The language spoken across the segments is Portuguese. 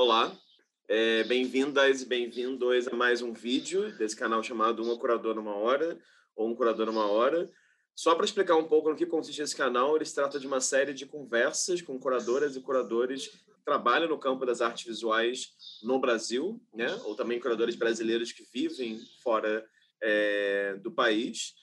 Olá, é, bem-vindas e bem-vindos a mais um vídeo desse canal chamado Uma Curadora Uma Hora, ou Um Curador Uma Hora. Só para explicar um pouco no que consiste esse canal, ele se trata de uma série de conversas com curadoras e curadores que trabalham no campo das artes visuais no Brasil, né? ou também curadores brasileiros que vivem fora é, do país.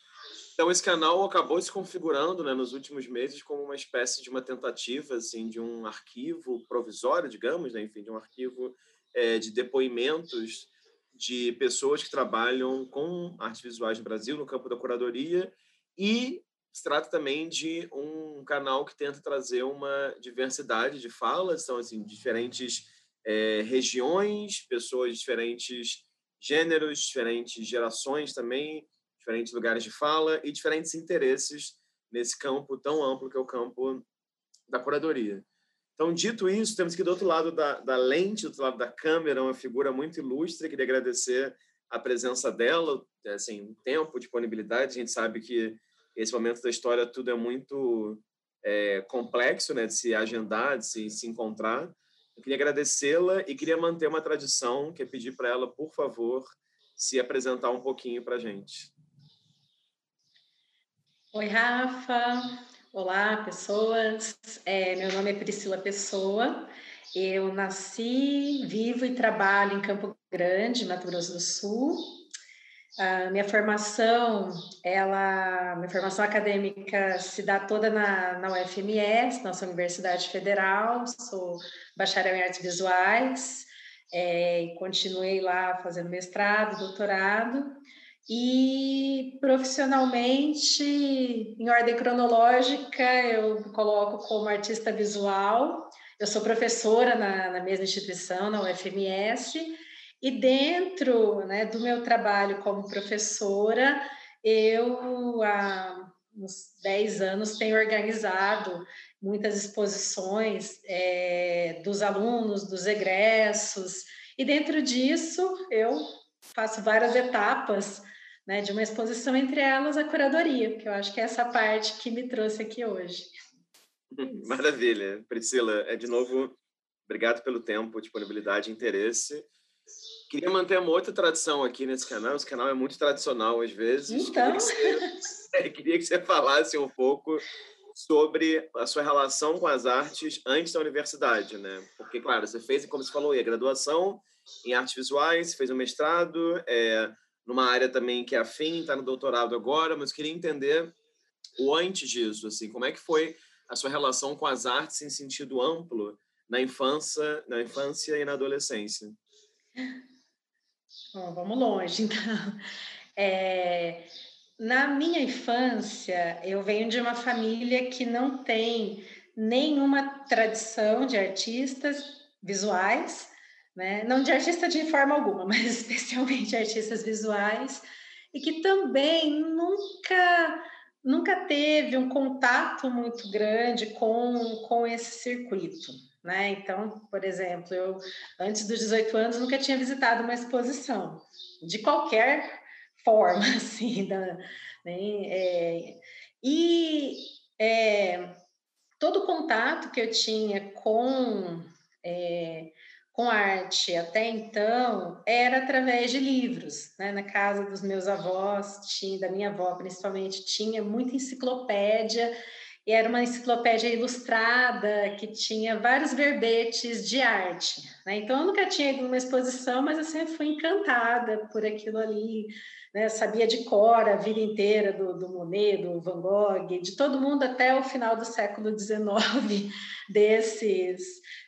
Então, esse canal acabou se configurando né, nos últimos meses como uma espécie de uma tentativa assim, de um arquivo provisório, digamos, né? enfim, de um arquivo é, de depoimentos de pessoas que trabalham com artes visuais no Brasil, no campo da curadoria, e se trata também de um canal que tenta trazer uma diversidade de falas, são assim, diferentes é, regiões, pessoas de diferentes gêneros, diferentes gerações também, diferentes lugares de fala e diferentes interesses nesse campo tão amplo que é o campo da curadoria. Então, dito isso, temos que do outro lado da, da lente, do outro lado da câmera, uma figura muito ilustre. Queria agradecer a presença dela, assim, tempo, disponibilidade. A gente sabe que esse momento da história tudo é muito é, complexo, né, de se agendar, de se, se encontrar. Eu queria agradecê-la e queria manter uma tradição, que é pedir para ela, por favor, se apresentar um pouquinho para a gente. Oi, Rafa. Olá, pessoas. É, meu nome é Priscila Pessoa. Eu nasci, vivo e trabalho em Campo Grande, Mato Grosso do Sul. A minha formação, ela, minha formação acadêmica se dá toda na, na UFMS, nossa Universidade Federal. Sou bacharel em artes visuais é, e continuei lá fazendo mestrado, doutorado. E profissionalmente, em ordem cronológica, eu coloco como artista visual. Eu sou professora na, na mesma instituição, na UFMS, e dentro né, do meu trabalho como professora, eu há uns 10 anos tenho organizado muitas exposições é, dos alunos, dos egressos, e dentro disso eu faço várias etapas né, de uma exposição, entre elas a curadoria, que eu acho que é essa parte que me trouxe aqui hoje. Maravilha. Priscila, é de novo, obrigado pelo tempo, disponibilidade e interesse. Queria manter uma outra tradição aqui nesse canal. Esse canal é muito tradicional às vezes. Então... Queria que você, queria que você falasse um pouco sobre a sua relação com as artes antes da universidade, né? Porque, claro, você fez, como você falou, a graduação em artes visuais, fez um mestrado, é, numa área também que é afim, está no doutorado agora, mas queria entender o antes disso, assim, como é que foi a sua relação com as artes em sentido amplo na infância, na infância e na adolescência? Bom, vamos longe, então. É, na minha infância, eu venho de uma família que não tem nenhuma tradição de artistas visuais, né? não de artista de forma alguma, mas especialmente artistas visuais, e que também nunca nunca teve um contato muito grande com, com esse circuito. Né? Então, por exemplo, eu antes dos 18 anos nunca tinha visitado uma exposição de qualquer forma, assim, da, né? É, e é, todo o contato que eu tinha com é, com arte até então era através de livros. Né? Na casa dos meus avós, tinha, da minha avó principalmente, tinha muita enciclopédia, e era uma enciclopédia ilustrada que tinha vários verbetes de arte. Né? Então, eu nunca tinha ido numa exposição, mas eu sempre fui encantada por aquilo ali. Né? Sabia de cor a vida inteira do, do Monet, do Van Gogh, de todo mundo até o final do século XIX, desses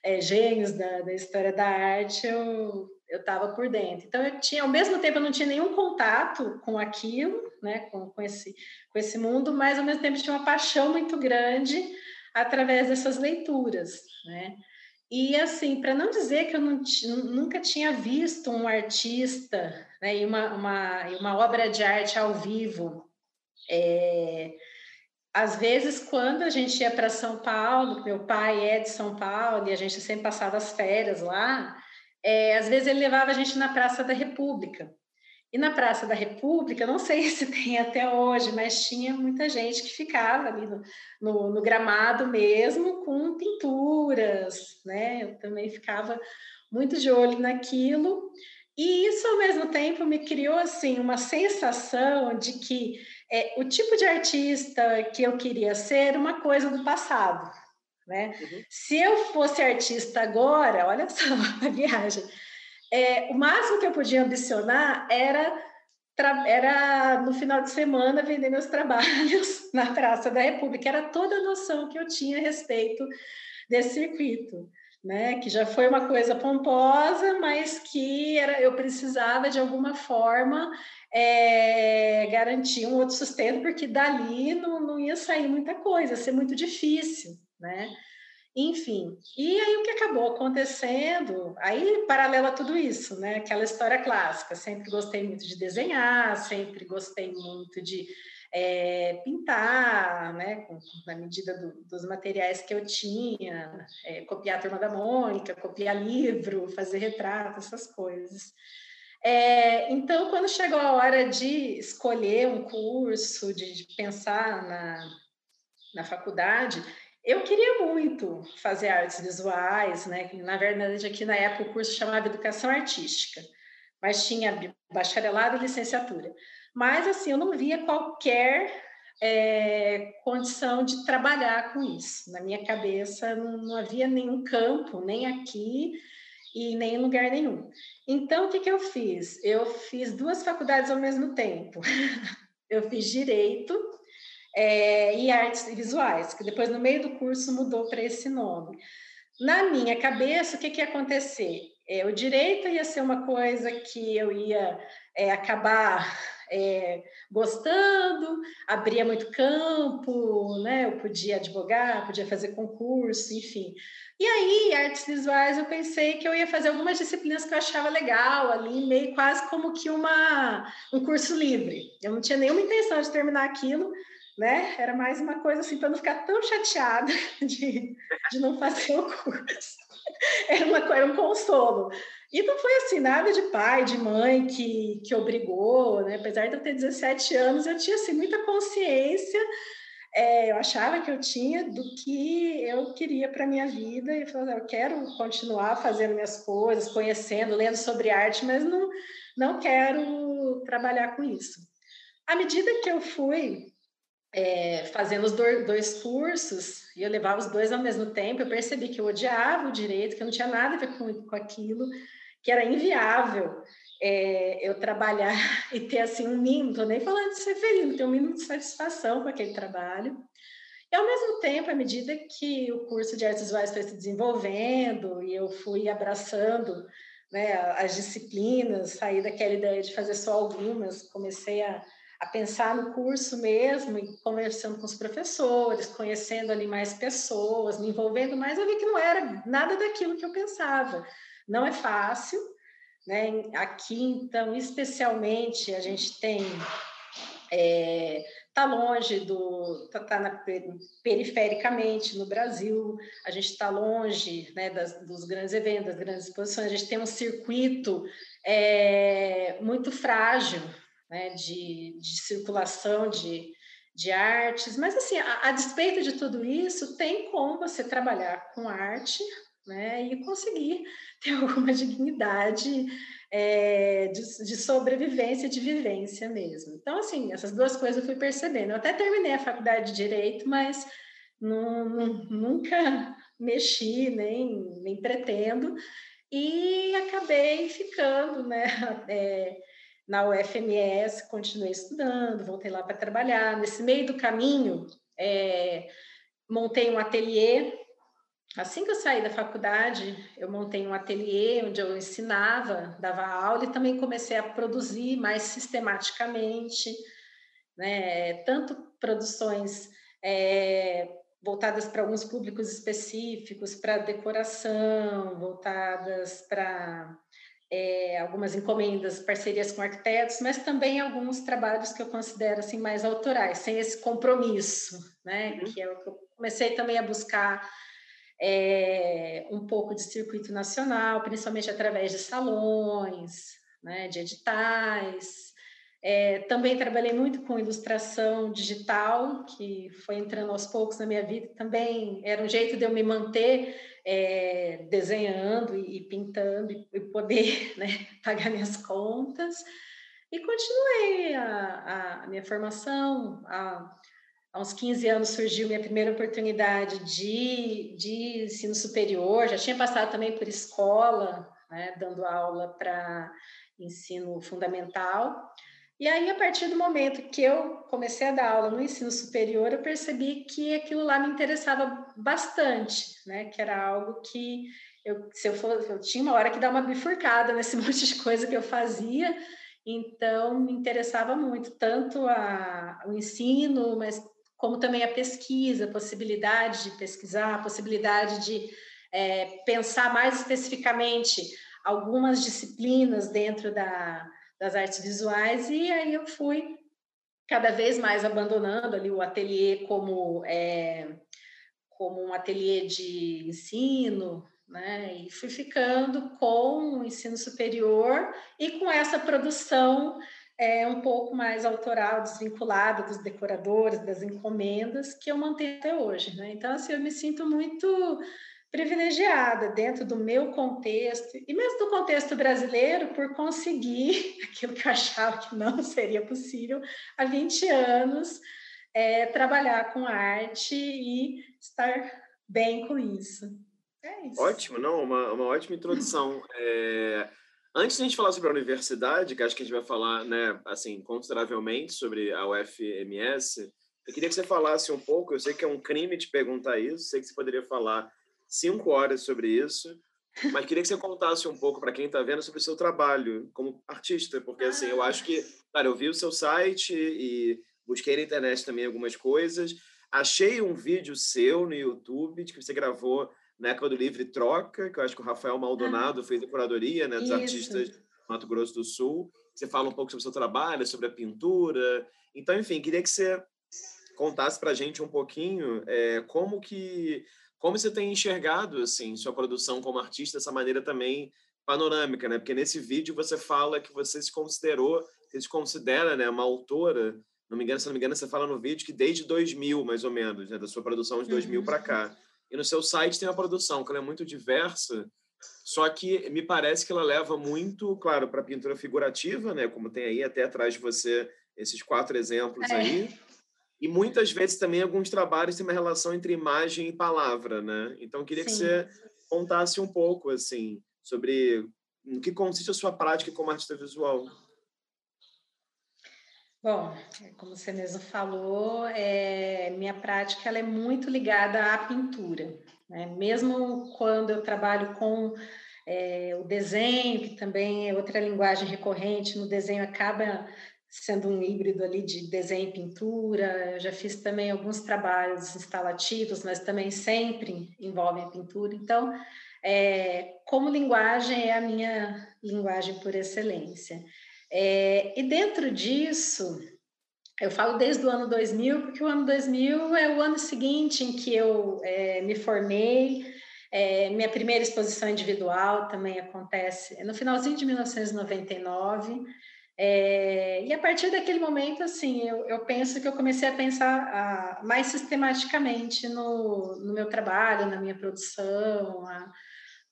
é, gênios da, da história da arte, eu estava por dentro. Então eu tinha, ao mesmo tempo, eu não tinha nenhum contato com aquilo, né, com, com esse com esse mundo, mas ao mesmo tempo tinha uma paixão muito grande através dessas leituras, né? E assim, para não dizer que eu não, nunca tinha visto um artista né, e uma, uma, uma obra de arte ao vivo, é, às vezes, quando a gente ia para São Paulo, meu pai é de São Paulo e a gente sempre passava as férias lá, é, às vezes ele levava a gente na Praça da República. E na Praça da República, não sei se tem até hoje, mas tinha muita gente que ficava ali no, no, no gramado mesmo, com pinturas, né? Eu também ficava muito de olho naquilo. E isso, ao mesmo tempo, me criou assim uma sensação de que é, o tipo de artista que eu queria ser era uma coisa do passado. Né? Uhum. Se eu fosse artista agora, olha só a viagem, é, o máximo que eu podia ambicionar era era no final de semana vender meus trabalhos na Praça da República. Era toda a noção que eu tinha a respeito desse circuito, né? Que já foi uma coisa pomposa, mas que era, eu precisava de alguma forma é, garantir um outro sustento, porque dali não, não ia sair muita coisa, ia ser muito difícil, né? Enfim, e aí o que acabou acontecendo, aí paralelo a tudo isso, né? Aquela história clássica, sempre gostei muito de desenhar, sempre gostei muito de é, pintar, né? Na medida do, dos materiais que eu tinha, é, copiar a Turma da Mônica, copiar livro, fazer retrato, essas coisas. É, então, quando chegou a hora de escolher um curso, de, de pensar na, na faculdade, eu queria muito fazer artes visuais, né? Na verdade, aqui na época o curso chamava Educação Artística, mas tinha bacharelado e licenciatura. Mas assim, eu não via qualquer é, condição de trabalhar com isso. Na minha cabeça não, não, havia nenhum campo, nem aqui e nem em lugar nenhum. Então, o que, que eu fiz? Eu fiz duas faculdades ao mesmo tempo. eu fiz direito é, e artes visuais, que depois no meio do curso mudou para esse nome. Na minha cabeça, o que, que ia acontecer? É, o direito ia ser uma coisa que eu ia é, acabar é, gostando, abria muito campo, né? Eu podia advogar, podia fazer concurso, enfim. E aí, artes visuais, eu pensei que eu ia fazer algumas disciplinas que eu achava legal ali, meio quase como que uma, um curso livre. Eu não tinha nenhuma intenção de terminar aquilo, né? Era mais uma coisa assim, para não ficar tão chateada de, de não fazer o curso. Era, uma, era um consolo. E não foi assim, nada de pai, de mãe que, que obrigou, né? Apesar de eu ter 17 anos, eu tinha assim, muita consciência, é, eu achava que eu tinha do que eu queria para minha vida e falei, eu quero continuar fazendo minhas coisas, conhecendo, lendo sobre arte, mas não, não quero trabalhar com isso. À medida que eu fui é, fazendo os dois cursos, e eu levava os dois ao mesmo tempo, eu percebi que eu odiava o direito, que eu não tinha nada a ver com, com aquilo, que era inviável é, eu trabalhar e ter assim um mínimo, estou nem falando de ser feliz, ter um mínimo de satisfação com aquele trabalho. E ao mesmo tempo, à medida que o curso de artes visuais foi se desenvolvendo e eu fui abraçando né, as disciplinas, saí daquela ideia de fazer só algumas, comecei a a pensar no curso mesmo, e conversando com os professores, conhecendo ali mais pessoas, me envolvendo mais, eu vi que não era nada daquilo que eu pensava. Não é fácil, né? Aqui, então, especialmente, a gente tem é, tá longe do tá, tá na, perifericamente no Brasil a gente está longe né das, dos grandes eventos das grandes exposições a gente tem um circuito é, muito frágil né, de, de circulação de, de artes, mas assim, a, a, despeito de tudo isso, tem como você trabalhar com arte né, e conseguir ter alguma dignidade é, de, de, sobrevivência, de vivência mesmo. Então, assim, essas duas coisas eu fui percebendo. Eu até terminei a faculdade de Direito, mas não, não, nunca mexi, nem, nem pretendo, e acabei ficando, né? É, na UFMS, continuei estudando, voltei lá para trabalhar. Nesse meio do caminho, é, montei um ateliê. Assim que eu saí da faculdade, eu montei um ateliê onde eu ensinava, dava aula e também comecei a produzir mais sistematicamente, né? tanto produções é, voltadas para alguns públicos específicos, para decoração, voltadas para é, algumas encomendas, parcerias com arquitetos, mas também alguns trabalhos que eu considero assim mais autorais, sem esse compromisso, né? Uhum. Que é o que eu comecei também a buscar é, um pouco de circuito nacional, principalmente através de salões, né? De editais. É, também trabalhei muito com ilustração digital, que foi entrando aos poucos na minha vida. Também era um jeito de eu me manter é, desenhando e, pintando e, poder né, pagar minhas contas. E continuei a, a minha formação. Há, há uns 15 anos surgiu minha primeira oportunidade de, de ensino superior, já tinha passado também por escola, né, dando aula para ensino fundamental. E aí, a partir do momento que eu comecei a dar aula no ensino superior, eu percebi que aquilo lá me interessava bastante, né? Que era algo que eu, se eu fosse, eu tinha uma hora que dar uma bifurcada nesse monte de coisa que eu fazia, então me interessava muito, tanto a, o ensino, mas como também a pesquisa, a possibilidade de pesquisar, a possibilidade de é, pensar mais especificamente algumas disciplinas dentro da, das artes visuais, e aí eu fui cada vez mais abandonando ali o ateliê como, é, como um ateliê de ensino, né? E fui ficando com o ensino superior e com essa produção é, um pouco mais autoral, desvinculada dos decoradores, das encomendas, que eu mantenho até hoje, né? Então, assim, eu me sinto muito privilegiada dentro do meu contexto e mesmo do contexto brasileiro por conseguir aquilo que eu achava que não seria possível há 20 anos é, trabalhar com arte e estar bem com isso. É isso. Ótimo, não, uma, uma ótima introdução. É, antes de a gente falar sobre a universidade, que acho que a gente vai falar, né, assim, consideravelmente sobre a UFMS, eu queria que você falasse um pouco. Eu sei que é um crime te perguntar isso, sei que você poderia falar cinco horas sobre isso, mas queria que você contasse um pouco para quem está vendo sobre o seu trabalho como artista, porque assim, eu acho que, cara, eu vi o seu site e busquei na internet também algumas coisas, achei um vídeo seu no YouTube de que você gravou na época do Livre Troca, que eu acho que o Rafael Maldonado ah. fez a curadoria, né, dos Isso. artistas do Mato Grosso do Sul. Você fala um pouco sobre o seu trabalho, sobre a pintura. Então, enfim, queria que você contasse para a gente um pouquinho é, como que como você tem enxergado assim sua produção como artista dessa maneira também panorâmica, né? Porque nesse vídeo você fala que você se considerou, você se considera, né, uma autora, não me engano, se não me engano, você fala no vídeo que desde 2000, mais ou menos, né, da sua produção de 2000 uhum. para cá. E no seu site tem uma produção que ela é muito diversa, só que me parece que ela leva muito, claro, para pintura figurativa, né, como tem aí até atrás de você esses quatro exemplos é. aí e muitas vezes também alguns trabalhos têm uma relação entre imagem e palavra, né? Então, eu queria Sim. que você contasse um pouco, assim, sobre no que consiste a sua prática como artista visual. Bom, como você mesmo falou, é, minha prática ela é muito ligada à pintura. Né? Mesmo quando eu trabalho com é, o desenho, que também é outra linguagem recorrente, no desenho acaba sendo um híbrido ali de desenho e pintura. Eu já fiz também alguns trabalhos instalativos, mas também sempre envolvem pintura. Então, é, como linguagem, é a minha linguagem por excelência. É, e dentro disso, eu falo desde o ano 2000, porque o ano 2000 é o ano seguinte em que eu é, me formei. É, minha primeira exposição individual também acontece no finalzinho de 1999. É, e a partir daquele momento, assim, eu, eu, penso que eu comecei a pensar a, mais sistematicamente no, no, meu trabalho, na minha produção, a,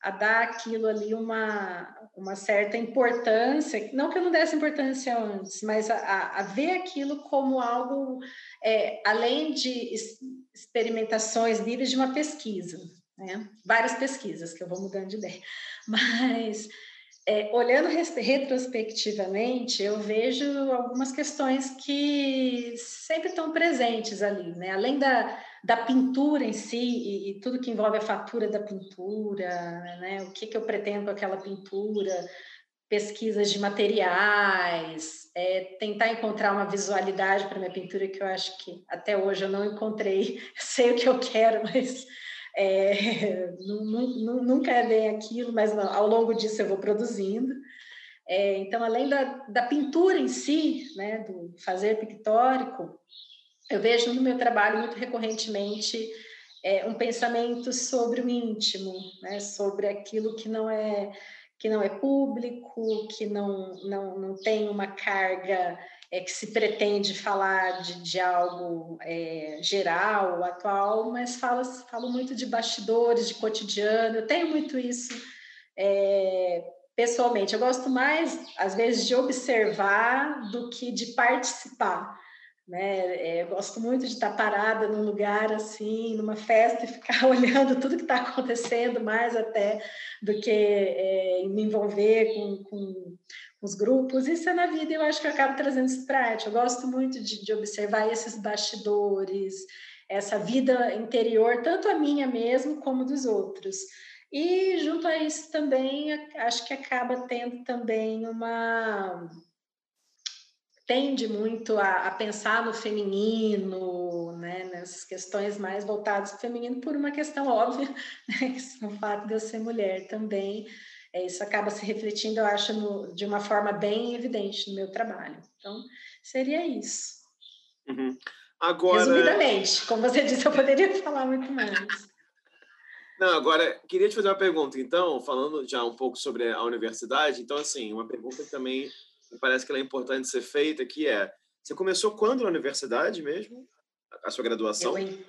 a, dar aquilo ali uma, uma certa importância, não que eu não desse importância antes, mas a, a ver aquilo como algo, é, além de experimentações livres de uma pesquisa, né? várias pesquisas, que eu vou mudando de ideia, mas é, olhando retrospectivamente, eu vejo algumas questões que sempre estão presentes ali, né? Além da, da pintura em si e, e tudo que envolve a fatura da pintura, né? O que, que eu pretendo com aquela pintura, pesquisas de materiais, é, tentar encontrar uma visualidade para minha pintura que eu acho que até hoje eu não encontrei. Sei o que eu quero, mas é, nunca é bem aquilo, mas ao longo disso eu vou produzindo. É, então, além da, da pintura em si, né, do fazer pictórico, eu vejo no meu trabalho muito recorrentemente é, um pensamento sobre o íntimo, né, sobre aquilo que não é que não é público, que não, não, não tem uma carga é que se pretende falar de, de algo é, geral, atual, mas falo, muito de bastidores, de cotidiano, eu tenho muito isso é, pessoalmente. Eu gosto mais, às vezes, de observar do que de participar. Né? É, eu gosto muito de estar parada num lugar assim, numa festa e ficar olhando tudo que está acontecendo, mais até do que é, me envolver com, com, os grupos. Isso é na vida eu acho que eu acabo trazendo isso para a arte. Eu gosto muito de, de observar esses bastidores, essa vida interior, tanto a minha mesmo como dos outros. E junto a isso também, acho que acaba tendo também uma tende muito a, a, pensar no feminino, né, nas questões mais voltadas para o feminino, por uma questão óbvia, né, que é o fato de eu ser mulher também. É, isso acaba se refletindo, eu acho, no, de uma forma bem evidente no meu trabalho. Então, seria isso. Uhum. Agora... Resumidamente, como você disse, eu poderia falar muito mais. Não, agora, queria te fazer uma pergunta, então, falando já um pouco sobre a universidade. Então, assim, uma pergunta que também me parece que é importante ser feita, que é, você começou quando na universidade mesmo? A sua graduação? Eu, em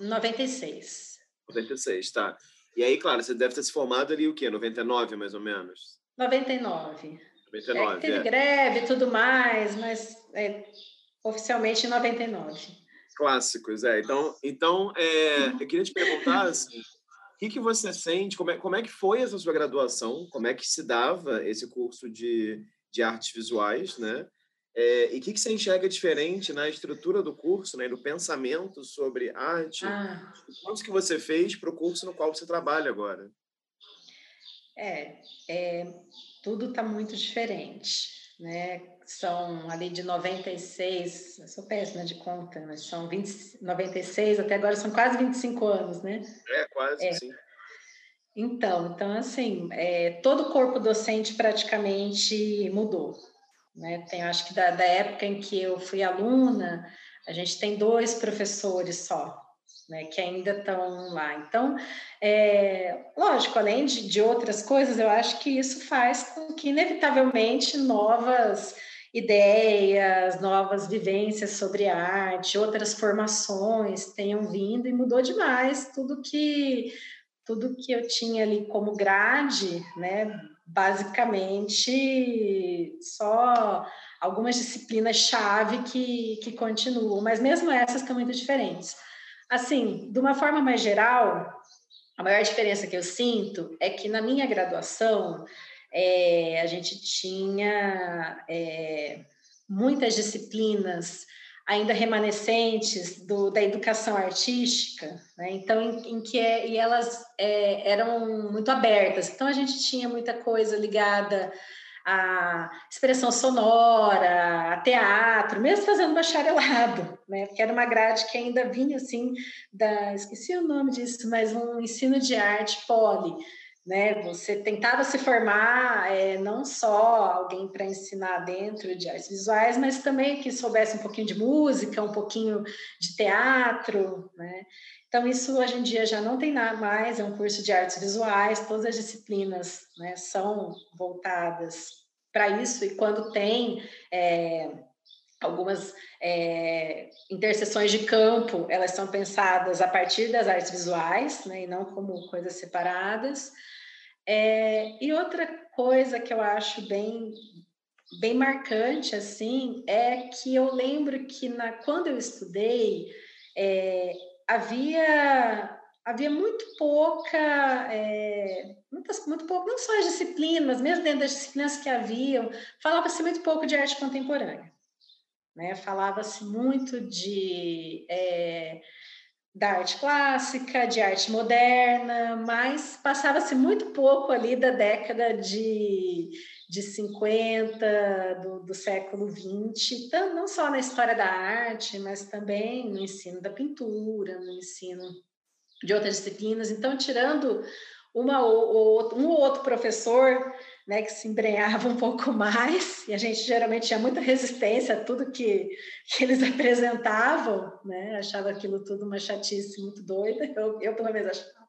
96. 96, tá. E aí, claro, você deve ter se formado ali o quê? 99, mais ou menos? 99. 99, é, teve é. greve e tudo mais, mas é, oficialmente em 99. Clássicos, é. Então, então é, eu queria te perguntar, assim, o que, que você sente, como é, como é que foi essa sua graduação, como é que se dava esse curso de de artes visuais, né? É, e o que, que você enxerga diferente na estrutura do curso, né, no pensamento sobre arte? Ah. Quantos que você fez para o curso no qual você trabalha agora? É, é tudo está muito diferente, né? São ali de 96, eu sou péssima de conta, mas são 20, 96, até agora são quase 25 anos, né? É, quase, é. sim. Então, então assim, é, todo o corpo docente praticamente mudou. Né? Tem, acho que da, da época em que eu fui aluna, a gente tem dois professores só, né, que ainda estão lá. Então, é, lógico, além de, de outras coisas, eu acho que isso faz com que, inevitavelmente, novas ideias, novas vivências sobre arte, outras formações tenham vindo e mudou demais tudo que tudo que eu tinha ali como grade, né, basicamente só algumas disciplinas-chave que, que continuam, mas mesmo essas estão muito diferentes. Assim, de uma forma mais geral, a maior diferença que eu sinto é que na minha graduação é, a gente tinha é, muitas disciplinas ainda remanescentes do, da educação artística, né? então em, em, que é, e elas é, eram muito abertas. Então a gente tinha muita coisa ligada à expressão sonora, a teatro, mesmo fazendo bacharelado, né? Porque era uma grade que ainda vinha assim da, esqueci o nome disso, mas um ensino de arte poli, né? Você tentava se formar é, não só alguém para ensinar dentro de artes visuais, mas também que soubesse um pouquinho de música, um pouquinho de teatro, né? Então isso hoje em dia já não tem nada mais, é um curso de artes visuais, todas as disciplinas né, são voltadas para isso e quando tem é, algumas é, interseções de campo, elas são pensadas a partir das artes visuais, né, e não como coisas separadas. É, e outra coisa que eu acho bem bem marcante assim é que eu lembro que na quando eu estudei é, havia havia muito pouca é, muitas, muito pouco não só as disciplinas mesmo dentro das disciplinas que haviam falava-se muito pouco de arte contemporânea né? Falava-se muito de é, da arte clássica, de arte moderna, mas passava-se muito pouco ali da década de, de 50 do, do século 20, então, não só na história da arte, mas também no ensino da pintura, no ensino de outras disciplinas. Então, tirando uma ou, um ou outro professor né, que se embrenhava um pouco mais, e a gente geralmente tinha muita resistência a tudo que, que eles apresentavam, né, achava aquilo tudo uma chatice muito doida, eu, eu pelo menos achava.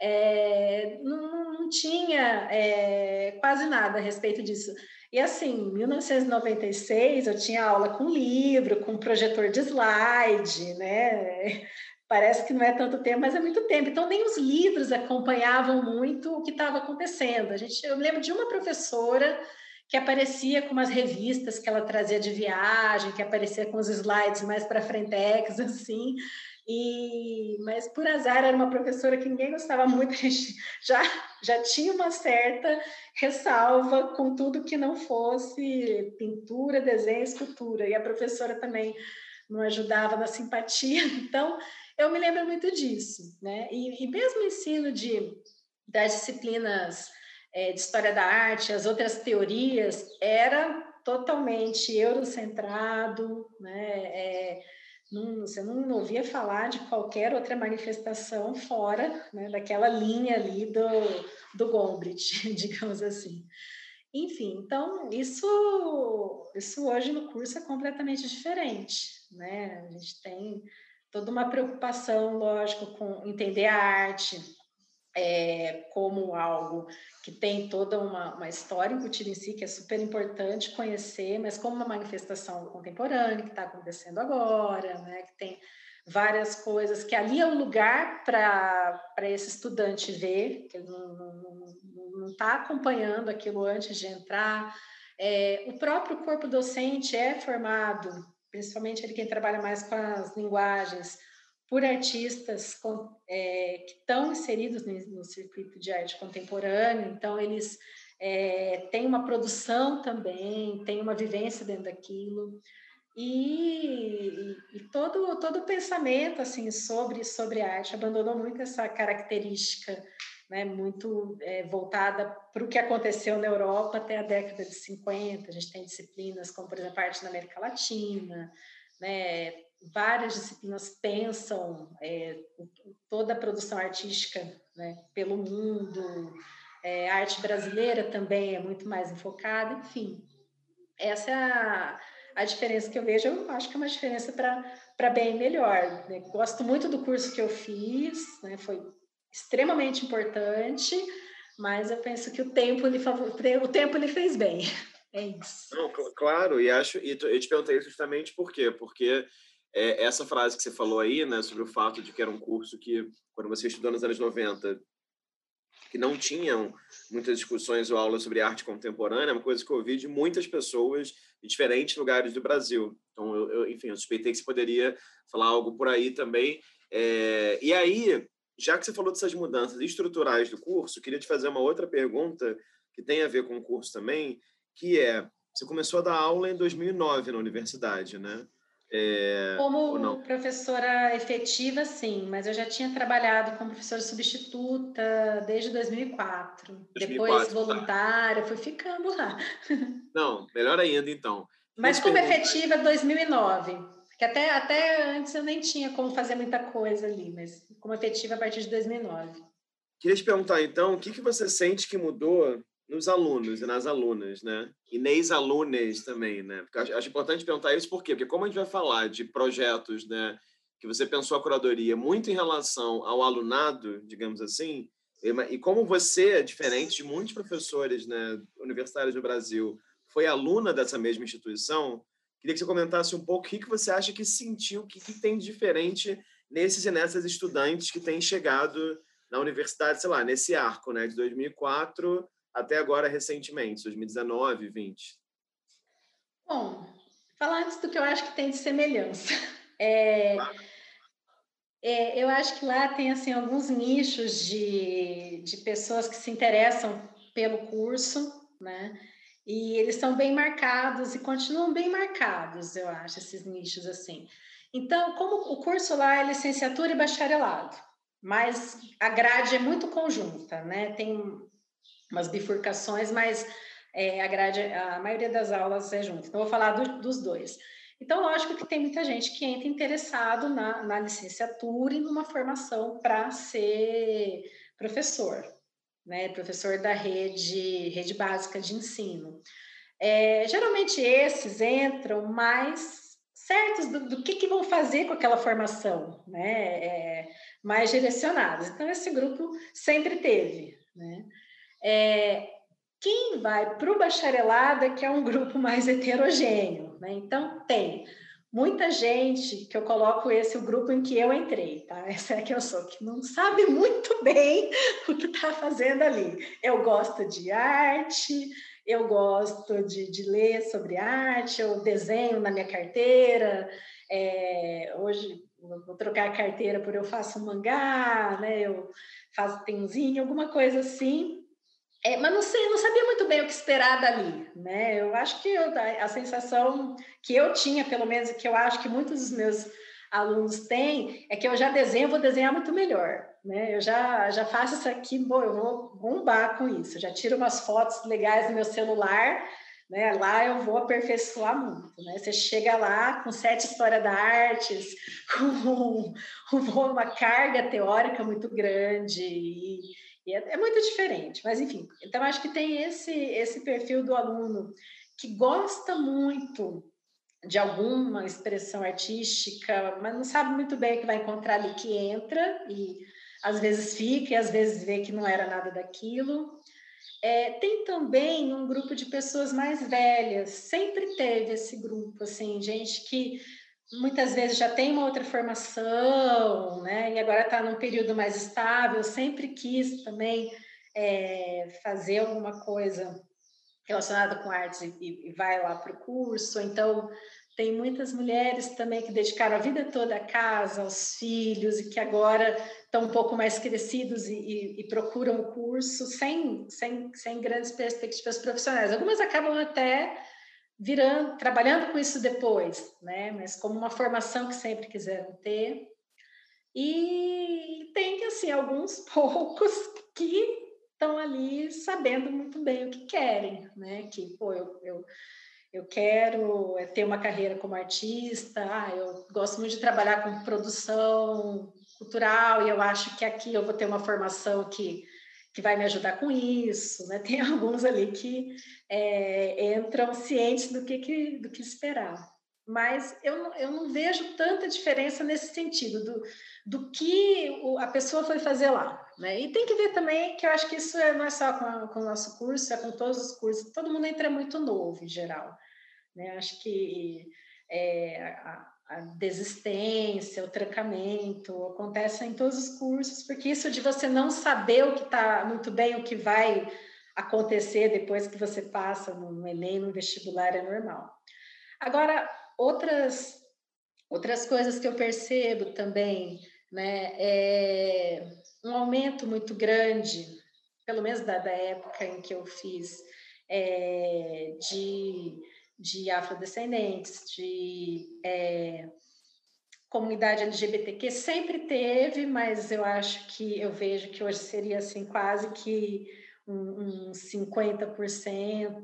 é, não, não, tinha é, quase nada a respeito disso. E assim, em 1996 eu tinha aula com livro, com projetor de slide, né? Parece que não é tanto tempo, mas é muito tempo. Então nem os livros acompanhavam muito o que estava acontecendo. A gente, eu lembro de uma professora que aparecia com umas revistas que ela trazia de viagem, que aparecia com os slides mais para frente, assim. E, mas por azar era uma professora que ninguém gostava muito, já já tinha uma certa ressalva com tudo que não fosse pintura, desenho, escultura. E a professora também não ajudava na simpatia. Então, eu me lembro muito disso, né? E, e mesmo o ensino de das disciplinas é, de história da arte, as outras teorias, era totalmente eurocentrado, né? É, não, você não ouvia falar de qualquer outra manifestação fora né, daquela linha ali do, do Gombrich, digamos assim. Enfim, então isso, isso hoje no curso é completamente diferente, né? A gente tem toda uma preocupação, lógico, com entender a arte, é, como algo que tem toda uma, uma história embutida em si, que é super importante conhecer, mas como uma manifestação contemporânea que está acontecendo agora, né, que tem várias coisas, que ali é o lugar para esse estudante ver, que ele não está acompanhando aquilo antes de entrar. É, o próprio corpo docente é formado, principalmente ele quem trabalha mais com as linguagens, por artistas com, é, que estão inseridos no, no, circuito de arte contemporânea, então eles é, têm uma produção também, têm uma vivência dentro daquilo. E, e, todo todo o pensamento assim sobre sobre arte abandonou muito essa característica né, muito é, voltada para o que aconteceu na Europa até a década de 50. A gente tem disciplinas como, por exemplo, arte na América Latina, né, várias disciplinas pensam é, toda a produção artística né, pelo mundo, é, a arte brasileira também é muito mais enfocada, enfim. Essa é a, a diferença que eu vejo, eu acho que é uma diferença para bem melhor. Né? Gosto muito do curso que eu fiz, né? foi extremamente importante, mas eu penso que o tempo lhe, o tempo lhe fez bem. É isso. Não, claro, e acho, e eu te perguntei justamente por quê? Porque é, essa frase que você falou aí, né, sobre o fato de que era um curso que, quando você estudou nos anos 90, que não tinham muitas discussões ou aulas sobre arte contemporânea, é uma coisa que eu ouvi de muitas pessoas de diferentes lugares do Brasil. Então, eu, eu enfim, eu suspeitei que você poderia falar algo por aí também. É, e aí, já que você falou dessas mudanças estruturais do curso, queria te fazer uma outra pergunta que tem a ver com o curso também, que é, você começou a dar aula em 2009 na universidade, né? É, como professora efetiva, sim, mas eu já tinha trabalhado como professora substituta desde 2004. 2004 Depois tá. voluntária, tá. fui ficando lá. Não, melhor ainda então. Mas como efetiva, 2009. Que até, até antes eu nem tinha como fazer muita coisa ali, mas como efetiva a partir de 2009. Queria te perguntar, então, o que, que você sente que mudou nos alunos e nas alunas, né? E neis alunas também, né? Acho, acho importante perguntar isso por quê? Porque como a gente vai falar de projetos, né, que você pensou a curadoria muito em relação ao alunado, digamos assim, e como você, diferente de muitos professores, né, universitários no Brasil, foi aluna dessa mesma instituição, queria que você comentasse um pouco o que, que você acha que sentiu, o que, que tem de diferente nesses e nessas estudantes que têm chegado na universidade, sei lá, nesse arco, né, de 2004 até agora recentemente, 2019, 20? Bom, falar antes do que eu acho que tem de semelhança. É, é, eu acho que lá tem assim alguns nichos de, de pessoas que se interessam pelo curso, né? E eles são bem marcados e continuam bem marcados, eu acho, esses nichos assim. Então, como o curso lá é licenciatura e bacharelado, mas a grade é muito conjunta, né? Tem umas bifurcações, mas é, a grade, a maioria das aulas é junto. Então, vou falar do, dos dois. Então, lógico que tem muita gente que entra interessado na, na licenciatura e numa formação para ser professor, né? Professor da rede, rede básica de ensino. É, geralmente esses entram mais certos do, do que, que, vão fazer com aquela formação, né? É, mais direcionadas. Então, esse grupo sempre teve. Né? É, quem vai para o bacharelado é que é um grupo mais heterogêneo. Né? Então, tem muita gente que eu coloco esse o grupo em que eu entrei, tá? Essa é que eu sou, que não sabe muito bem o que está fazendo ali. Eu gosto de arte, eu gosto de, de ler sobre arte, eu desenho na minha carteira. É, hoje vou trocar a carteira por eu faço um mangá, né? Eu faço tenzinho, alguma coisa assim. É, mas não sei, não sabia muito bem o que esperar dali, né? Eu acho que eu, a sensação que eu tinha, pelo menos, que eu acho que muitos dos meus alunos têm, é que eu já desenho, vou desenhar muito melhor, né? Eu já, já faço isso aqui, bom, eu vou bombar com isso, já tiro umas fotos legais no meu celular, né? Lá eu vou aperfeiçoar muito, né? Você chega lá com sete histórias da artes, com uma carga teórica muito grande e e é, é muito diferente, mas enfim. Então, acho que tem esse, esse perfil do aluno que gosta muito de alguma expressão artística, mas não sabe muito bem o que vai encontrar ali que entra e às vezes fica e às vezes vê que não era nada daquilo. É, tem também um grupo de pessoas mais velhas, sempre teve esse grupo, assim, gente que muitas vezes já tem uma outra formação, né? E agora está num período mais estável. Sempre quis também é, fazer alguma coisa relacionada com artes e, e vai lá para o curso. Então, tem muitas mulheres também que dedicaram a vida toda à casa, aos filhos, e que agora estão um pouco mais crescidos e, e, e procuram o curso sem, sem, sem grandes perspectivas profissionais. Algumas acabam até virando, trabalhando com isso depois, né? Mas como uma formação que sempre quiseram ter. E tem assim alguns poucos que estão ali sabendo muito bem o que querem, né? Que pô, eu, eu, eu quero é, ter uma carreira como artista, ah, eu gosto muito de trabalhar com produção cultural e eu acho que aqui eu vou ter uma formação que que vai me ajudar com isso, né? Tem alguns ali que é, entram cientes do que, que, do que esperar. Mas eu não, eu não vejo tanta diferença nesse sentido, do, do que a pessoa foi fazer lá. Né? E tem que ver também que eu acho que isso é, não é só com, a, com o nosso curso, é com todos os cursos. Todo mundo entra muito novo, em geral. Né? Acho que é, a desistência, o trancamento, acontece em todos os cursos, porque isso de você não saber o que está muito bem, o que vai acontecer depois que você passa no Enem, no vestibular, é normal. Agora, outras, outras coisas que eu percebo também, né, é um aumento muito grande, pelo menos da, da época em que eu fiz, é, de de afrodescendentes, de é, comunidade LGBTQ sempre teve, mas eu acho que eu vejo que hoje seria assim quase que um, um 50%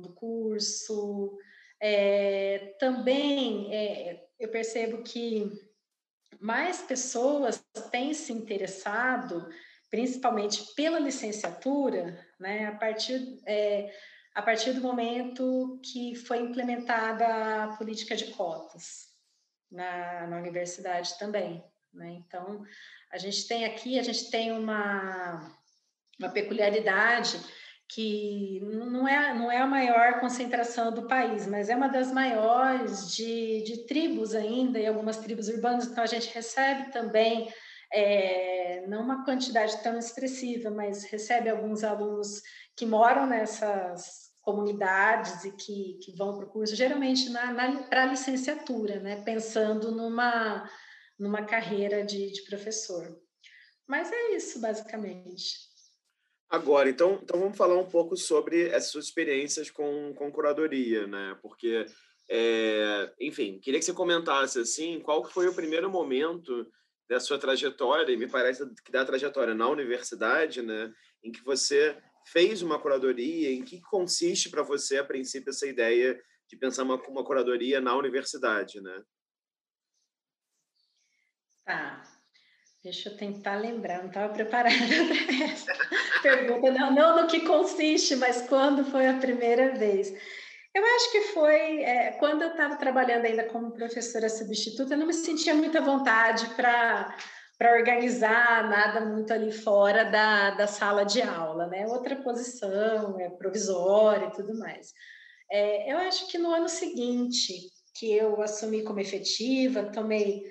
do curso. É, também é, eu percebo que mais pessoas têm se interessado, principalmente pela licenciatura, né, a partir é, a partir do momento que foi implementada a política de cotas na, na universidade também. Né? Então, a gente tem aqui, a gente tem uma, uma peculiaridade que não é, não é a maior concentração do país, mas é uma das maiores de, de tribos ainda, e algumas tribos urbanas, então a gente recebe também, é, não uma quantidade tão expressiva, mas recebe alguns alunos que moram nessas comunidades e que, que vão para o curso, geralmente na, na para a licenciatura, né? pensando numa, numa carreira de, de professor. Mas é isso, basicamente. Agora, então, então vamos falar um pouco sobre essas suas experiências com, com curadoria, né? Porque, é, enfim, queria que você comentasse, assim, qual foi o primeiro momento da sua trajetória, e me parece que da trajetória na universidade, né? Em que você fez uma curadoria? Em que consiste para você, a princípio, essa ideia de pensar uma, uma curadoria na universidade, né? Tá. Deixa eu tentar lembrar, não estava preparada para essa pergunta. Não, não no que consiste, mas quando foi a primeira vez. Eu acho que foi é, quando eu estava trabalhando ainda como professora substituta, eu não me sentia muita vontade para para organizar nada muito ali fora da, da sala de aula, né? Outra posição, é provisória e tudo mais. É, eu acho que no ano seguinte, que eu assumi como efetiva, tomei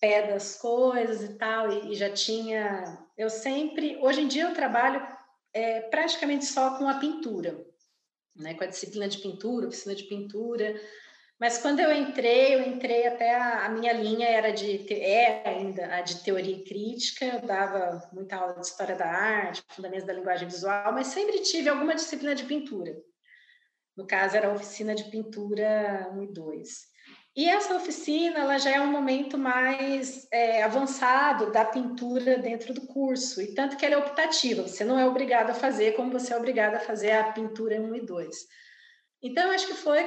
pé das coisas e tal, e, e já tinha. Eu sempre. Hoje em dia eu trabalho é, praticamente só com a pintura, né? com a disciplina de pintura, oficina de pintura. Mas quando eu entrei, eu entrei até a, a minha linha era de é ainda a de teoria crítica, eu dava muita aula de história da arte, fundamentos da linguagem visual, mas sempre tive alguma disciplina de pintura. No caso, era a oficina de pintura 1 e 2. E essa oficina ela já é um momento mais é, avançado da pintura dentro do curso, e tanto que ela é optativa, você não é obrigado a fazer como você é obrigado a fazer a pintura 1 e 2. Então, acho que foi.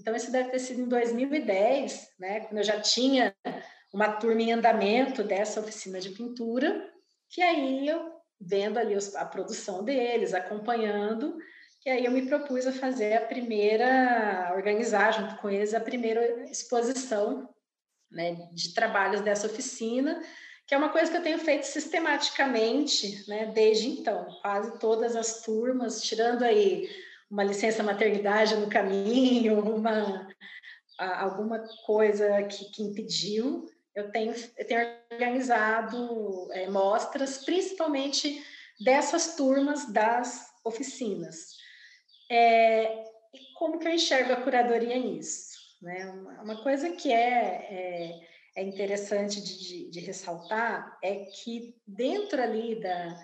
Então, isso deve ter sido em 2010, né, quando eu já tinha uma turma em andamento dessa oficina de pintura, que aí eu, vendo ali a produção deles, acompanhando, e aí eu me propus a fazer a primeira, organizar junto com eles a primeira exposição né, de trabalhos dessa oficina, que é uma coisa que eu tenho feito sistematicamente né, desde então, quase todas as turmas, tirando aí uma licença maternidade no caminho, uma, alguma coisa que, que impediu, eu tenho, eu tenho organizado é, mostras, principalmente dessas turmas das oficinas. É, e como que eu enxergo a curadoria nisso? Né? Uma, uma coisa que é, é, é interessante de, de, de, ressaltar é que dentro ali da,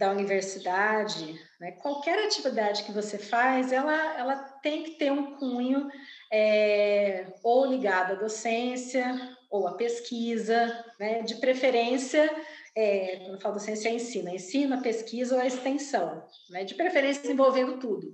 da universidade, né, qualquer atividade que você faz, ela, ela tem que ter um cunho é, ou ligado à docência ou à pesquisa, né, de preferência é, quando eu falo docência, é ensino, é ensino, pesquisa ou a extensão, né? de preferência envolvendo tudo.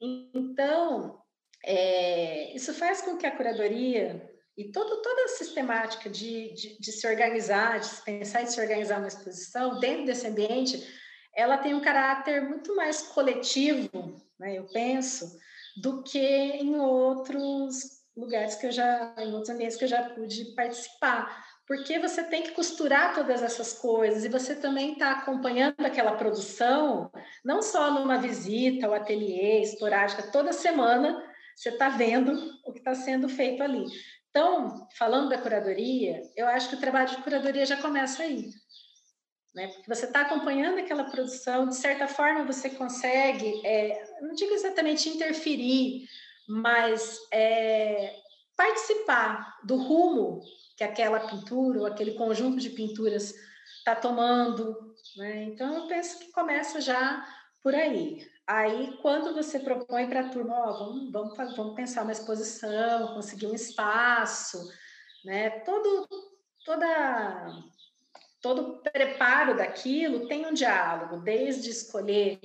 Então, é, isso faz com que a curadoria e todo, toda a sistemática de, de, de, se organizar, de se pensar em se organizar uma exposição dentro desse ambiente, ela tem um caráter muito mais coletivo, né, eu penso, do que em outros lugares que eu já, em outros ambientes que eu já pude participar porque você tem que costurar todas essas coisas e você também está acompanhando aquela produção, não só numa visita ao ateliê esporádica, toda semana você está vendo o que está sendo feito ali. Então, falando da curadoria, eu acho que o trabalho de curadoria já começa aí. Né? Porque você está acompanhando aquela produção, de certa forma você consegue, é, não digo exatamente interferir, mas é, participar do rumo que aquela pintura ou aquele conjunto de pinturas está tomando. Né? Então, eu penso que começa já por aí. Aí, quando você propõe para a turma, vamos, vamos, vamos pensar uma exposição, conseguir um espaço, né? todo, toda, todo preparo daquilo tem um diálogo, desde escolher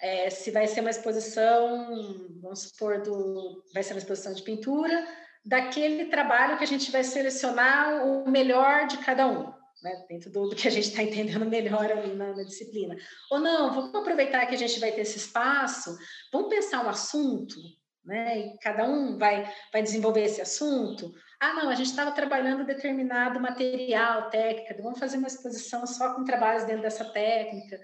é, se vai ser uma exposição, vamos supor, do, vai ser uma exposição de pintura, daquele trabalho que a gente vai selecionar o melhor de cada um, né? dentro do, do que a gente está entendendo melhor ali na, na, disciplina. Ou não, vamos aproveitar que a gente vai ter esse espaço, vamos pensar um assunto, né? e cada um vai, vai desenvolver esse assunto. Ah, não, a gente estava trabalhando determinado material, técnica, vamos fazer uma exposição só com trabalhos dentro dessa técnica.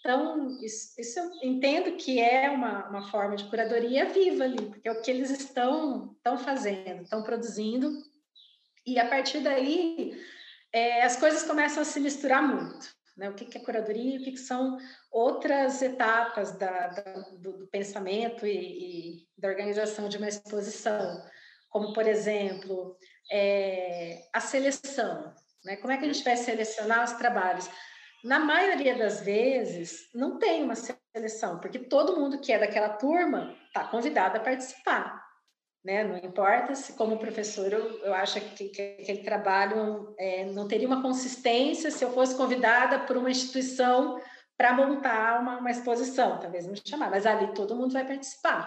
Então, isso, isso, eu entendo que é uma, uma forma de curadoria viva ali, porque é o que eles estão, estão fazendo, estão produzindo, e a partir daí é, as coisas começam a se misturar muito. Né? O que, é curadoria, o que, que são outras etapas da, da do, do, pensamento e, e, da organização de uma exposição, como, por exemplo, é, a seleção. Né? Como é que a gente vai selecionar os trabalhos? Na maioria das vezes, não tem uma seleção, porque todo mundo que é daquela turma está convidado a participar. Né? Não importa se, como professor, eu, eu acho que, que aquele trabalho é, não teria uma consistência se eu fosse convidada por uma instituição para montar uma, uma, exposição, talvez me chamar, mas ali todo mundo vai participar.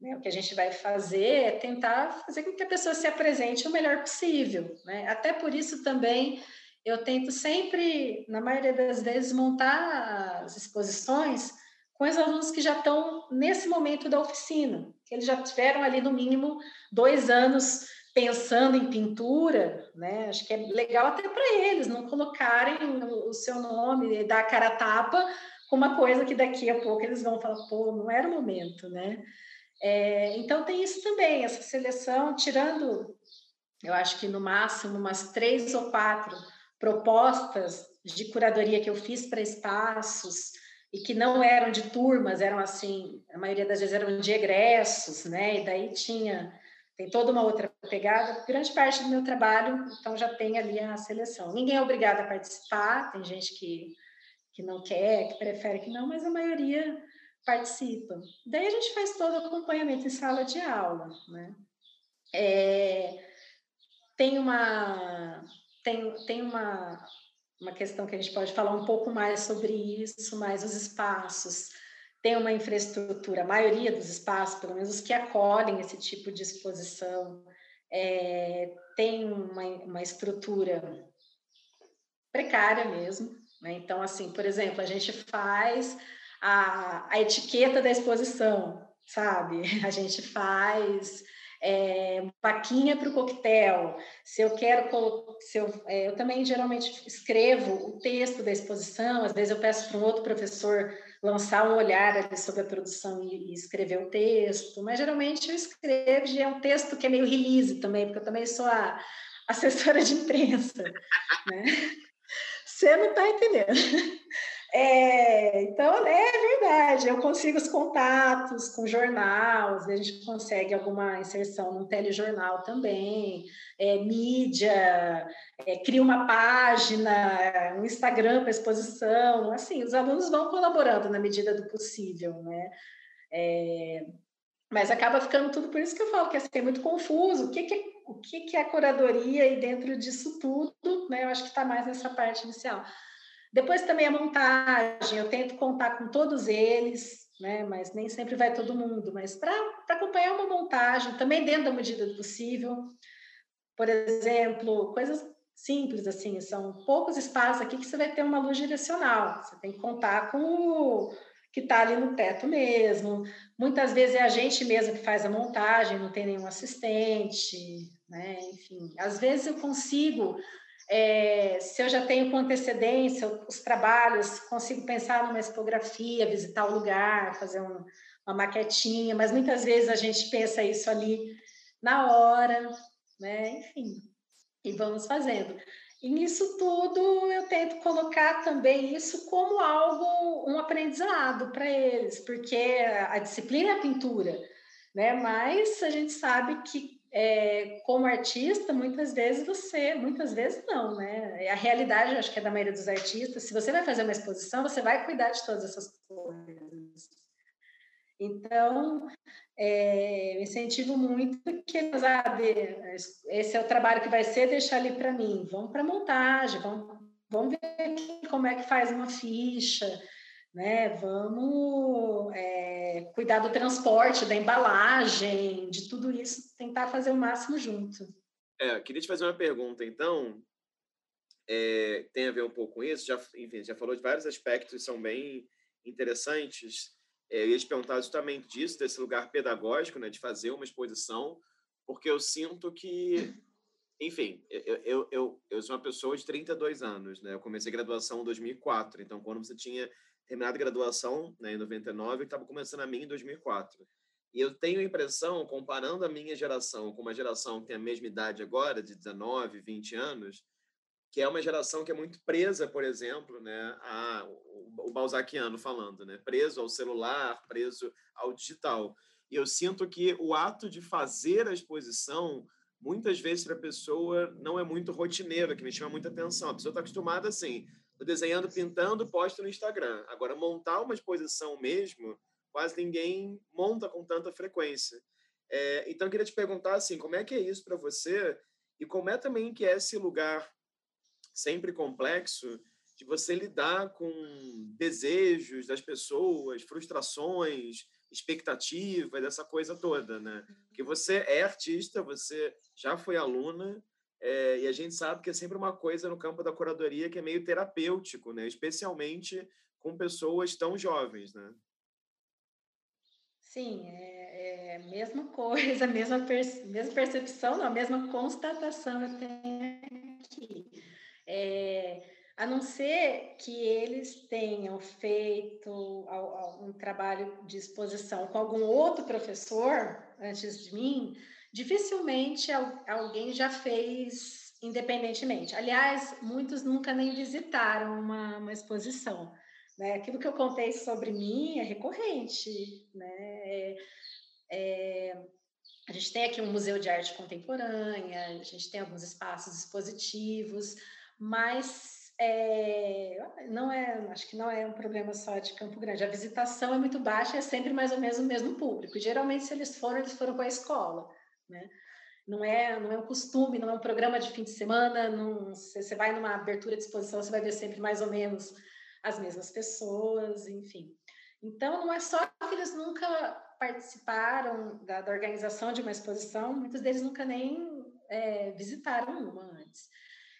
Né? O que a gente vai fazer é tentar fazer com que a pessoa se apresente o melhor possível. Né? Até por isso também eu tento sempre, na maioria das vezes, montar as exposições com os alunos que já estão nesse momento da oficina, que eles já tiveram ali no mínimo dois anos pensando em pintura, né? Acho que é legal até para eles não colocarem o seu nome, dar a cara a tapa com uma coisa que daqui a pouco eles vão falar, pô, não era o momento, né? É, então tem isso também, essa seleção, tirando, eu acho que no máximo umas três ou quatro propostas de curadoria que eu fiz para espaços e que não eram de turmas, eram assim, a maioria das vezes eram de egressos, né? E daí tinha tem toda uma outra pegada. Grande parte do meu trabalho, então já tem ali a seleção. Ninguém é obrigado a participar, tem gente que que não quer, que prefere que não, mas a maioria participa. Daí a gente faz todo o acompanhamento em sala de aula, né? É, tem uma tem, tem uma, uma questão que a gente pode falar um pouco mais sobre isso, mas os espaços tem uma infraestrutura, a maioria dos espaços, pelo menos os que acolhem esse tipo de exposição, é, tem uma, uma estrutura precária mesmo. Né? Então, assim, por exemplo, a gente faz a, a etiqueta da exposição, sabe? A gente faz é, vaquinha para o coquetel. Se eu quero, se eu, é, eu também geralmente escrevo o texto da exposição. Às vezes eu peço para um outro professor lançar um olhar sobre a produção e, e, escrever o texto. Mas geralmente eu escrevo e é um texto que é meio release também, porque eu também sou a assessora de imprensa. Né? Você não está entendendo. É, então, é verdade, eu consigo os contatos com vezes a gente consegue alguma inserção num telejornal também, é, mídia, é, cria uma página, um Instagram para exposição, assim, os alunos vão colaborando na medida do possível, né? É, mas acaba ficando tudo, por isso que eu falo que assim, é muito confuso, o que, que, é, o que, que é a curadoria e dentro disso tudo, né? Eu acho que está mais nessa parte inicial. Depois também a montagem, eu tento contar com todos eles, né? Mas nem sempre vai todo mundo, mas para acompanhar uma montagem, também dentro da medida do possível. Por exemplo, coisas simples assim, são poucos espaços aqui que você vai ter uma luz direcional. Você tem que contar com o que está ali no teto mesmo. Muitas vezes é a gente mesmo que faz a montagem, não tem nenhum assistente, né? Enfim, às vezes eu consigo é, se eu já tenho com antecedência os trabalhos, consigo pensar numa expografia, visitar o lugar, fazer um, uma maquetinha, mas muitas vezes a gente pensa isso ali na hora, né? Enfim, e vamos fazendo. E nisso tudo eu tento colocar também isso como algo, um aprendizado para eles, porque a disciplina é a pintura, né? Mas a gente sabe que é, como artista, muitas vezes você, muitas vezes não, né? É a realidade, acho que é da maioria dos artistas. Se você vai fazer uma exposição, você vai cuidar de todas essas coisas. Então, é, eu incentivo muito que, sabe, esse é o trabalho que vai ser, deixar ali para mim. Vamos para montagem, vamos, vamos ver como é que faz uma ficha, né? Vamos é, cuidar do transporte, da embalagem, de tudo isso, tentar fazer o máximo junto. É, queria te fazer uma pergunta, então, é, tem a ver um pouco com isso. Já, enfim, já falou de vários aspectos, são bem interessantes. É, eu ia te perguntar justamente disso, desse lugar pedagógico, né, de fazer uma exposição, porque eu sinto que, enfim, eu, eu, eu, eu sou uma pessoa de 32 anos, né? Eu comecei graduação em 2004, então quando você tinha terminado graduação né, em 99 e estava começando a minha em 2004. E eu tenho a impressão, comparando a minha geração com uma geração que tem a mesma idade agora, de 19, 20 anos, que é uma geração que é muito presa, por exemplo, né, a, o, o Balzaciano falando, né, preso ao celular, preso ao digital. E eu sinto que o ato de fazer a exposição, muitas vezes para a pessoa não é muito rotineiro, que me chama muita atenção. A pessoa está acostumada assim, desenhando, pintando, posto no Instagram. Agora, montar uma exposição mesmo, quase ninguém monta com tanta frequência. É, então, eu queria te perguntar, assim, como é que é isso para você e como é também que é esse lugar sempre complexo de você lidar com desejos das pessoas, frustrações, expectativas, essa coisa toda, né? Porque você é artista, você já foi aluna, é, e a gente sabe que é sempre uma coisa no campo da curadoria que é meio terapêutico, né? especialmente com pessoas tão jovens. Né? Sim, é, é a mesma coisa, mesma, mesma percepção, não, a mesma constatação eu tenho aqui. É, a não ser que eles tenham feito um trabalho de exposição com algum outro professor antes de mim, dificilmente alguém já fez independentemente. Aliás, muitos nunca nem visitaram uma, uma exposição. Né? Aquilo que eu contei sobre mim é recorrente. Né? É, é, a gente tem aqui um museu de arte contemporânea, a gente tem alguns espaços expositivos, mas é, não é, acho que não é um problema só de Campo Grande. A visitação é muito baixa, é sempre mais ou menos o mesmo público. geralmente, se eles foram, eles foram com a escola, né? Não é, não é um costume, não é um programa de fim de semana. Você vai numa abertura de exposição, você vai ver sempre mais ou menos as mesmas pessoas, enfim. Então, não é só que eles nunca participaram da, da organização de uma exposição, muitos deles nunca nem é, visitaram uma antes.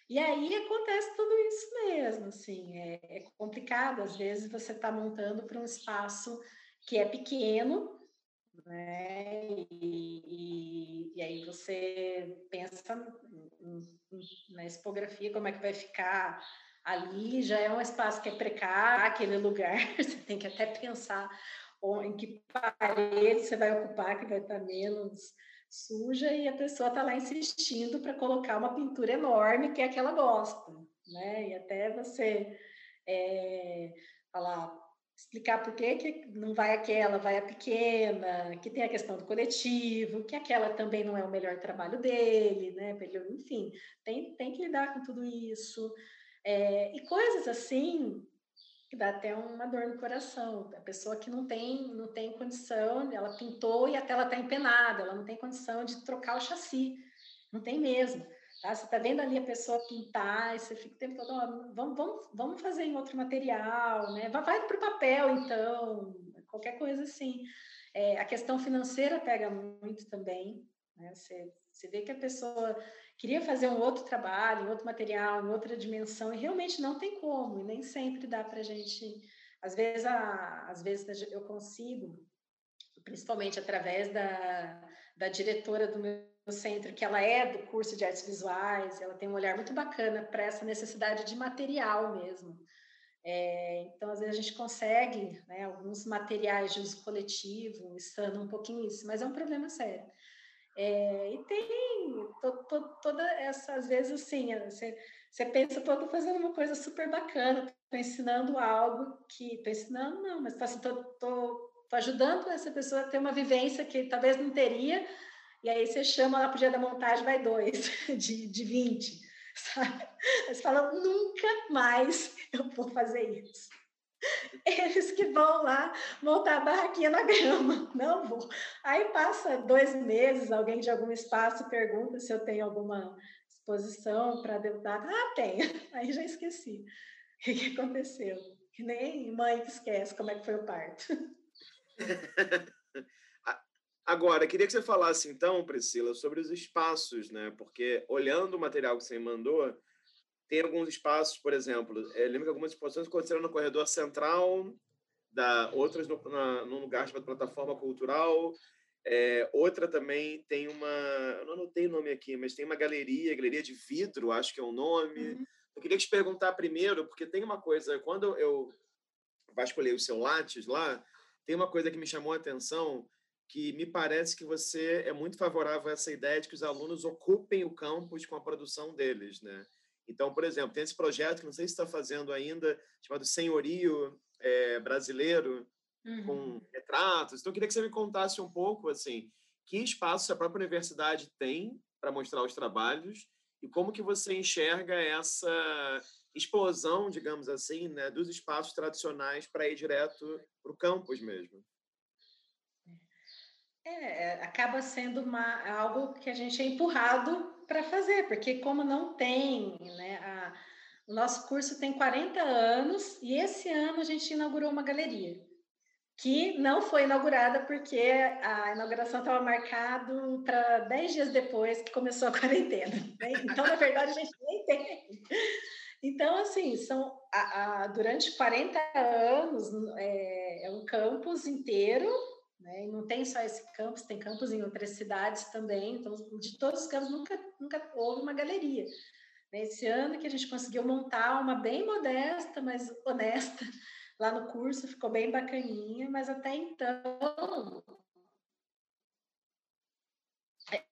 E aí acontece tudo isso mesmo, assim, é, é complicado, às vezes você está montando para um espaço que é pequeno, né, e, e, e aí você pensa na expografia, como é que vai ficar ali já é um espaço que é precário, aquele lugar, você tem que até pensar em que parede você vai ocupar, que vai estar menos suja, e a pessoa está lá insistindo para colocar uma pintura enorme, que é a que ela gosta, né? E até você é, falar, explicar por que, que não vai aquela, vai a pequena, que tem a questão do coletivo, que aquela também não é o melhor trabalho dele, né? Enfim, tem, tem que lidar com tudo isso. É, e coisas assim que dá até uma dor no coração. A pessoa que não tem, não tem condição, ela pintou e a tela está empenada, ela não tem condição de trocar o chassi, não tem mesmo. Tá? Você está vendo ali a pessoa pintar e você fica o tempo todo, vamos, vamos, vamos fazer em outro material, né? vai para o papel então, qualquer coisa assim. É, a questão financeira pega muito também, né? Você, você vê que a pessoa queria fazer um outro trabalho, um outro material, em outra dimensão, e realmente não tem como, e nem sempre dá para a gente. Às vezes, a, às vezes eu consigo, principalmente através da, da diretora do meu centro, que ela é do curso de artes visuais, ela tem um olhar muito bacana para essa necessidade de material mesmo. É, então, às vezes a gente consegue né, alguns materiais de uso coletivo, estando um pouquinho isso, mas é um problema sério. É, e tem to, to, toda essa, às vezes, assim, você, você pensa, tô fazendo uma coisa super bacana, tô ensinando algo que, tô ensinando, não, mas tô, assim, tô, tô, tô ajudando essa pessoa a ter uma vivência que talvez não teria, e aí você chama lá pro dia da montagem, vai dois, de, de 20, sabe? Você fala, nunca mais eu vou fazer isso. Eles que vão lá montar a barraquinha na grama, não vou. Aí passa dois meses, alguém de algum espaço pergunta se eu tenho alguma exposição para deputado. Ah, tenho. Aí já esqueci. O que, que aconteceu? Que nem mãe que esquece como é que foi o parto. Agora, queria que você falasse então, Priscila, sobre os espaços, né? Porque olhando o material que você mandou, tem alguns espaços, por exemplo, é, lembro que algumas exposições aconteceram no corredor central, da, outras no, na, num lugar chamado Plataforma Cultural, é, outra também tem uma, eu não anotei o nome aqui, mas tem uma galeria, galeria de vidro, acho que é o nome. Uhum. Eu queria te perguntar primeiro, porque tem uma coisa, quando eu vasculhei o seu Lattes lá, tem uma coisa que me chamou a atenção, que me parece que você é muito favorável a essa ideia de que os alunos ocupem o campus com a produção deles, né? Então, por exemplo, tem esse projeto que não sei se está fazendo ainda, chamado Senhorio é, Brasileiro, uhum. com retratos. Então, eu queria que você me contasse um pouco, assim, que espaço a própria universidade tem para mostrar os trabalhos e como que você enxerga essa explosão, digamos assim, né, dos espaços tradicionais para ir direto para o campus mesmo. É, é, acaba sendo uma, algo que a gente é empurrado para fazer, porque como não tem, né, a, o nosso curso tem 40 anos e esse ano a gente inaugurou uma galeria que não foi inaugurada porque a inauguração estava marcada para 10 dias depois que começou a quarentena. Né? Então, na verdade, a gente nem tem. Então, assim, são a, a, durante 40 anos é, é um campus inteiro Né? E não tem só esse campus, tem campus em outras cidades também. Então, de todos os campos, nunca, nunca houve uma galeria. Esse ano que a gente conseguiu montar uma bem modesta, mas honesta, lá no curso, ficou bem bacaninha, mas até então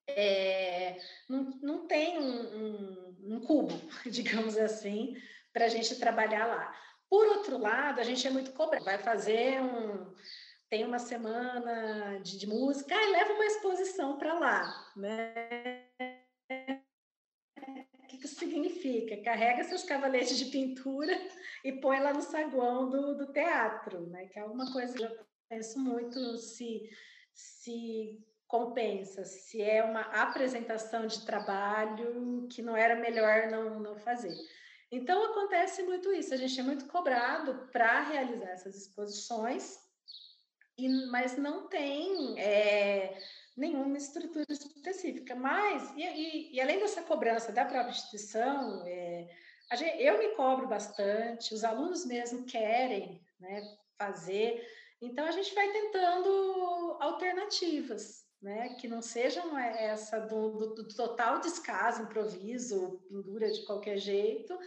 é, não, não tem um, um, um cubo, digamos assim, para a gente trabalhar lá. Por outro lado, a gente é muito cobrado. Vai fazer um. Tem uma semana de, de música, ah, leva uma exposição para lá. Né? O que, que isso significa? Carrega seus cavaletes de pintura e põe lá no saguão do, do teatro, né? que é alguma coisa que eu penso muito se, se compensa, se é uma apresentação de trabalho que não era melhor não, não fazer. Então acontece muito isso, a gente é muito cobrado para realizar essas exposições, e, mas não tem é, nenhuma estrutura específica. Mas, e, e, e, além dessa cobrança da própria instituição, é, gente, eu me cobro bastante, os alunos mesmo querem né, fazer, então a gente vai tentando alternativas né? Que não sejam essa do, do, do total descaso, improviso, pendura de qualquer jeito,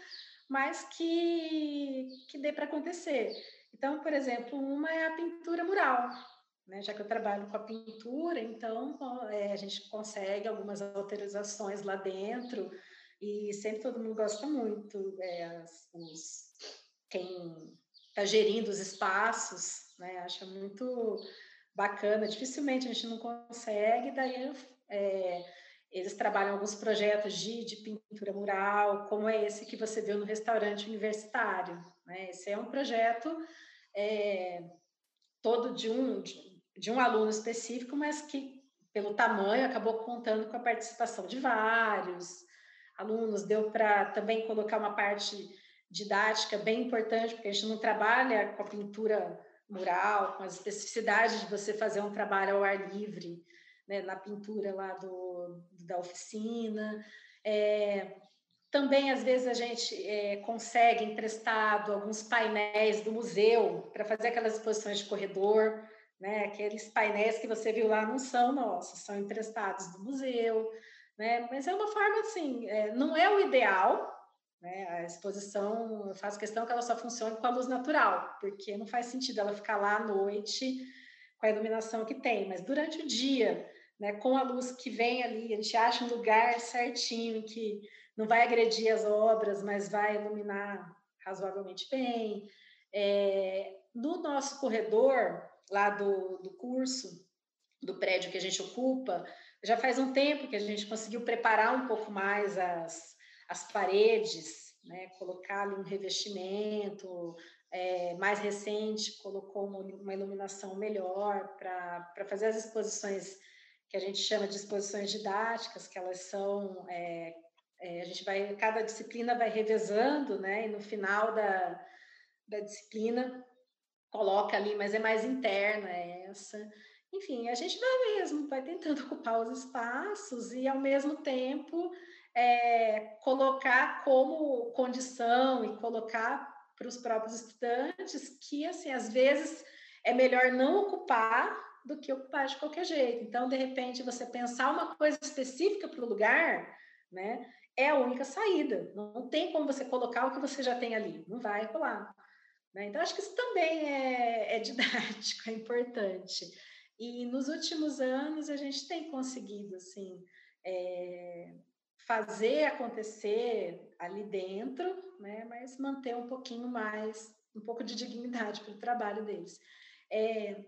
mas que, que dê para acontecer. Então, por exemplo, uma é a pintura mural, né? Já que eu trabalho com a pintura, então é, a gente consegue algumas autorizações lá dentro e sempre todo mundo gosta muito, é, os, quem está gerindo os espaços, né? Acha muito bacana. Dificilmente a gente não consegue, daí é, eles trabalham alguns projetos de, de pintura mural, como é esse que você viu no restaurante universitário. Né? Esse é um projeto é, todo de um, de, um aluno específico, mas que, pelo tamanho, acabou contando com a participação de vários alunos. Deu para também colocar uma parte didática bem importante, porque a gente não trabalha com a pintura mural, com as especificidades de você fazer um trabalho ao ar livre, né, na pintura lá do, da oficina. É, também, às vezes, a gente é, consegue emprestado alguns painéis do museu para fazer aquelas exposições de corredor, né? Aqueles painéis que você viu lá não são nossos, são emprestados do museu, né? Mas é uma forma assim, é, não é o ideal, né? A exposição, eu faço questão que ela só funcione com a luz natural, porque não faz sentido ela ficar lá à noite com a iluminação que tem, mas durante o dia, né, com a luz que vem ali, a gente acha um lugar certinho que não vai agredir as obras, mas vai iluminar razoavelmente bem. É, no nosso corredor, lá do, do curso, do prédio que a gente ocupa, já faz um tempo que a gente conseguiu preparar um pouco mais as, as paredes, né, colocar ali um revestimento, é, mais recente colocou uma, iluminação melhor para fazer as exposições que a gente chama de exposições didáticas, que elas são é, é, a gente vai cada disciplina vai revezando, né? E no final da, da disciplina coloca ali, mas é mais interna essa. Enfim, a gente vai mesmo, vai tentando ocupar os espaços e ao mesmo tempo é, colocar como condição e colocar para os próprios estudantes que, assim, às vezes é melhor não ocupar do que ocupar de qualquer jeito. Então, de repente, você pensar uma coisa específica para o lugar, né, é a única saída. Não tem como você colocar o que você já tem ali, não vai rolar. Né? Então, acho que isso também é, é didático, é importante. E nos últimos anos a gente tem conseguido, assim, é, fazer acontecer ali dentro, né? Mas manter um pouquinho mais, um pouco de dignidade para o trabalho deles. É,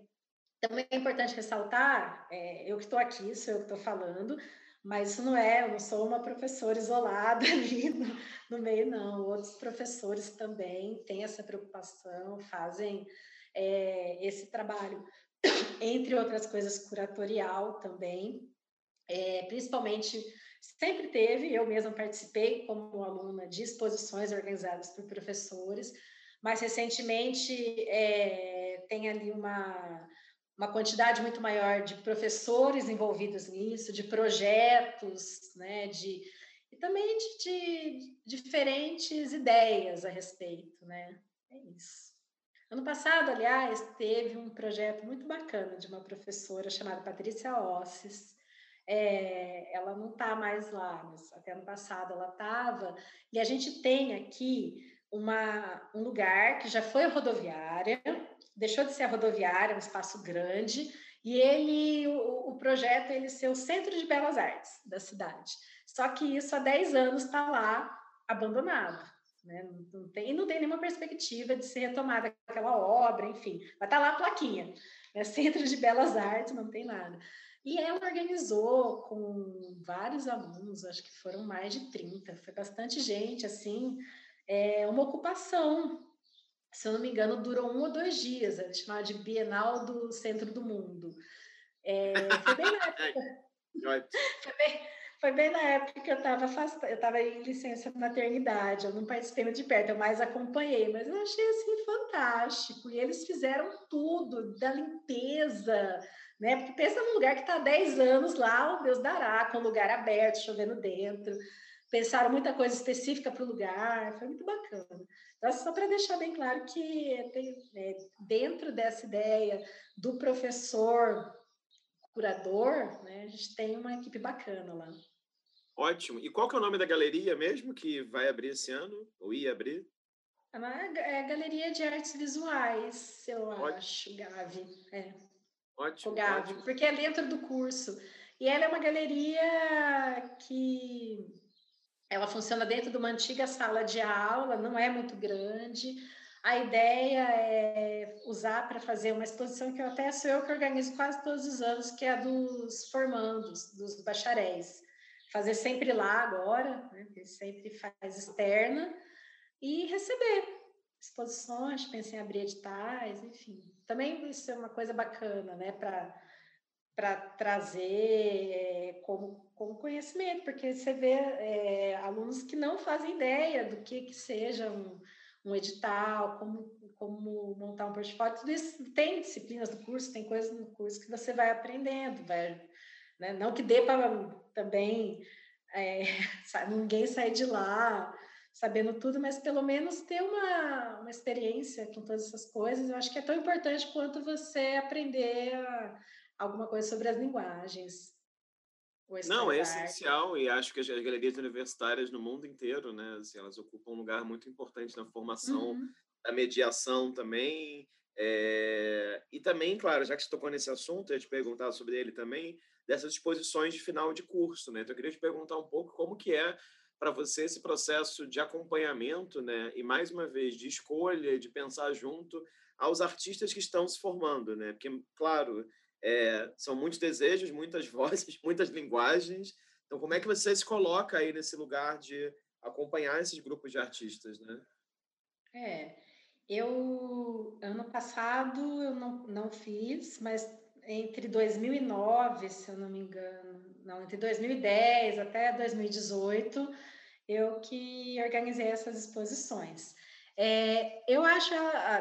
também é importante ressaltar, é, eu que estou aqui, sou eu que estou falando, mas isso não é, eu não sou uma professora isolada ali no, no meio, não. Outros professores também têm essa preocupação, fazem é, esse trabalho, entre outras coisas, curatorial também, é, principalmente Sempre teve, eu mesma participei como aluna de exposições organizadas por professores, mas recentemente é, tem ali uma, uma quantidade muito maior de professores envolvidos nisso, de projetos, né, de, e também de, de diferentes ideias a respeito, né? É isso. Ano passado, aliás, teve um projeto muito bacana de uma professora chamada Patrícia Osses. É, ela não está mais lá, mas até ano passado ela estava. E a gente tem aqui uma, um lugar que já foi rodoviária, deixou de ser a rodoviária, um espaço grande, e ele, o, o projeto é ele ser o centro de belas artes da cidade. Só que isso há 10 anos está lá abandonado. Né? Não, tem, não tem nenhuma perspectiva de ser retomada aquela obra, enfim. Vai estar tá lá a plaquinha. Né? Centro de Belas Artes, não tem nada. E ela organizou com vários alunos, acho que foram mais de 30, foi bastante gente, assim, é, uma ocupação. Se eu não me engano, durou um ou dois dias, era chamada de Bienal do Centro do Mundo. É, foi bem na época. foi, bem, foi bem na época que eu estava eu estava em licença maternidade, eu não participei muito de perto, eu mais acompanhei, mas eu achei assim fantástico. E eles fizeram tudo, da limpeza, né? Porque pensa num lugar que está há 10 anos lá, o Deus dará, com o lugar aberto, chovendo dentro pensaram muita coisa específica para o lugar, foi muito bacana. Então, só para deixar bem claro que tem, é, dentro dessa ideia do professor curador, né, a gente tem uma equipe bacana lá. Ótimo. E qual que é o nome da galeria mesmo que vai abrir esse ano, ou ia abrir? É, é Galeria de Artes Visuais, eu Ótimo. acho, Gavi. É. Ótimo, Gavi, ótimo. porque é dentro do curso. E ela é uma galeria que ela funciona dentro de uma antiga sala de aula, não é muito grande. A ideia é usar para fazer uma exposição que eu até sou eu que organizo quase todos os anos, que é a dos formandos, dos bacharéis. Fazer sempre lá agora, né, sempre faz externa, e receber exposições, pensei em abrir editais, enfim. Também isso é uma coisa bacana, né, para para trazer é, como, como conhecimento, porque você vê é, alunos que não fazem ideia do que, que seja um, um edital, como, como montar um portfólio, tudo isso tem disciplinas do curso, tem coisas no curso que você vai aprendendo, vai, né? não que dê para também é, ninguém sair de lá sabendo tudo, mas pelo menos ter uma, uma experiência com todas essas coisas, eu acho que é tão importante quanto você aprender a, alguma coisa sobre as linguagens. Não, é essencial e acho que as galerias universitárias no mundo inteiro, né, assim, elas ocupam um lugar muito importante na formação, uhum. na mediação também. É... E também, claro, já que você tocou nesse assunto, eu ia te perguntar sobre ele também, dessas exposições de final de curso, né? Então, eu queria te perguntar um pouco como que é para você esse processo de acompanhamento, né? E mais uma vez de escolha, de pensar junto aos artistas que estão se formando, né? Porque, claro, é, são muitos desejos, muitas vozes, muitas linguagens. Então, como é que você se coloca aí nesse lugar de acompanhar esses grupos de artistas, né? É, eu ano passado eu não, não fiz, mas entre 2009, se eu não me engano, não, entre 2010 até 2018, eu que organizei essas exposições. É, eu acho,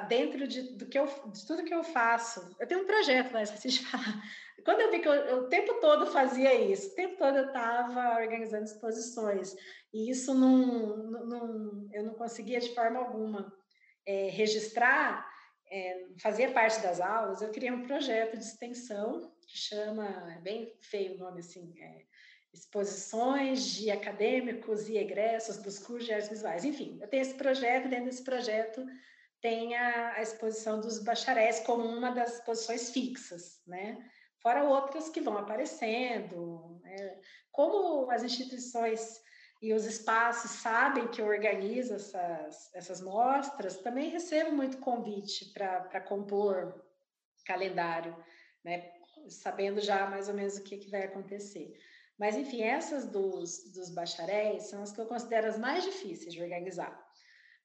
dentro de, do que eu, de tudo que eu faço, eu tenho um projeto lá, esqueci de falar. Quando eu vi que eu, eu, o tempo todo fazia isso, o tempo todo eu estava organizando exposições, e isso não, não, eu não conseguia de forma alguma é, registrar, é, fazia parte das aulas, eu criei um projeto de extensão que chama, é bem feio o nome assim, é, exposições de acadêmicos e egressos dos cursos de artes visuais. Enfim, eu tenho esse projeto, dentro desse projeto tem a, a exposição dos bacharéis como uma das exposições fixas, né? Fora outras que vão aparecendo. Né? Como as instituições e os espaços sabem que eu organizo essas, essas mostras, também recebo muito convite para compor calendário, né? sabendo já mais ou menos o que, que vai acontecer. Mas, enfim, essas dos, dos bacharéis são as que eu considero as mais difíceis de organizar.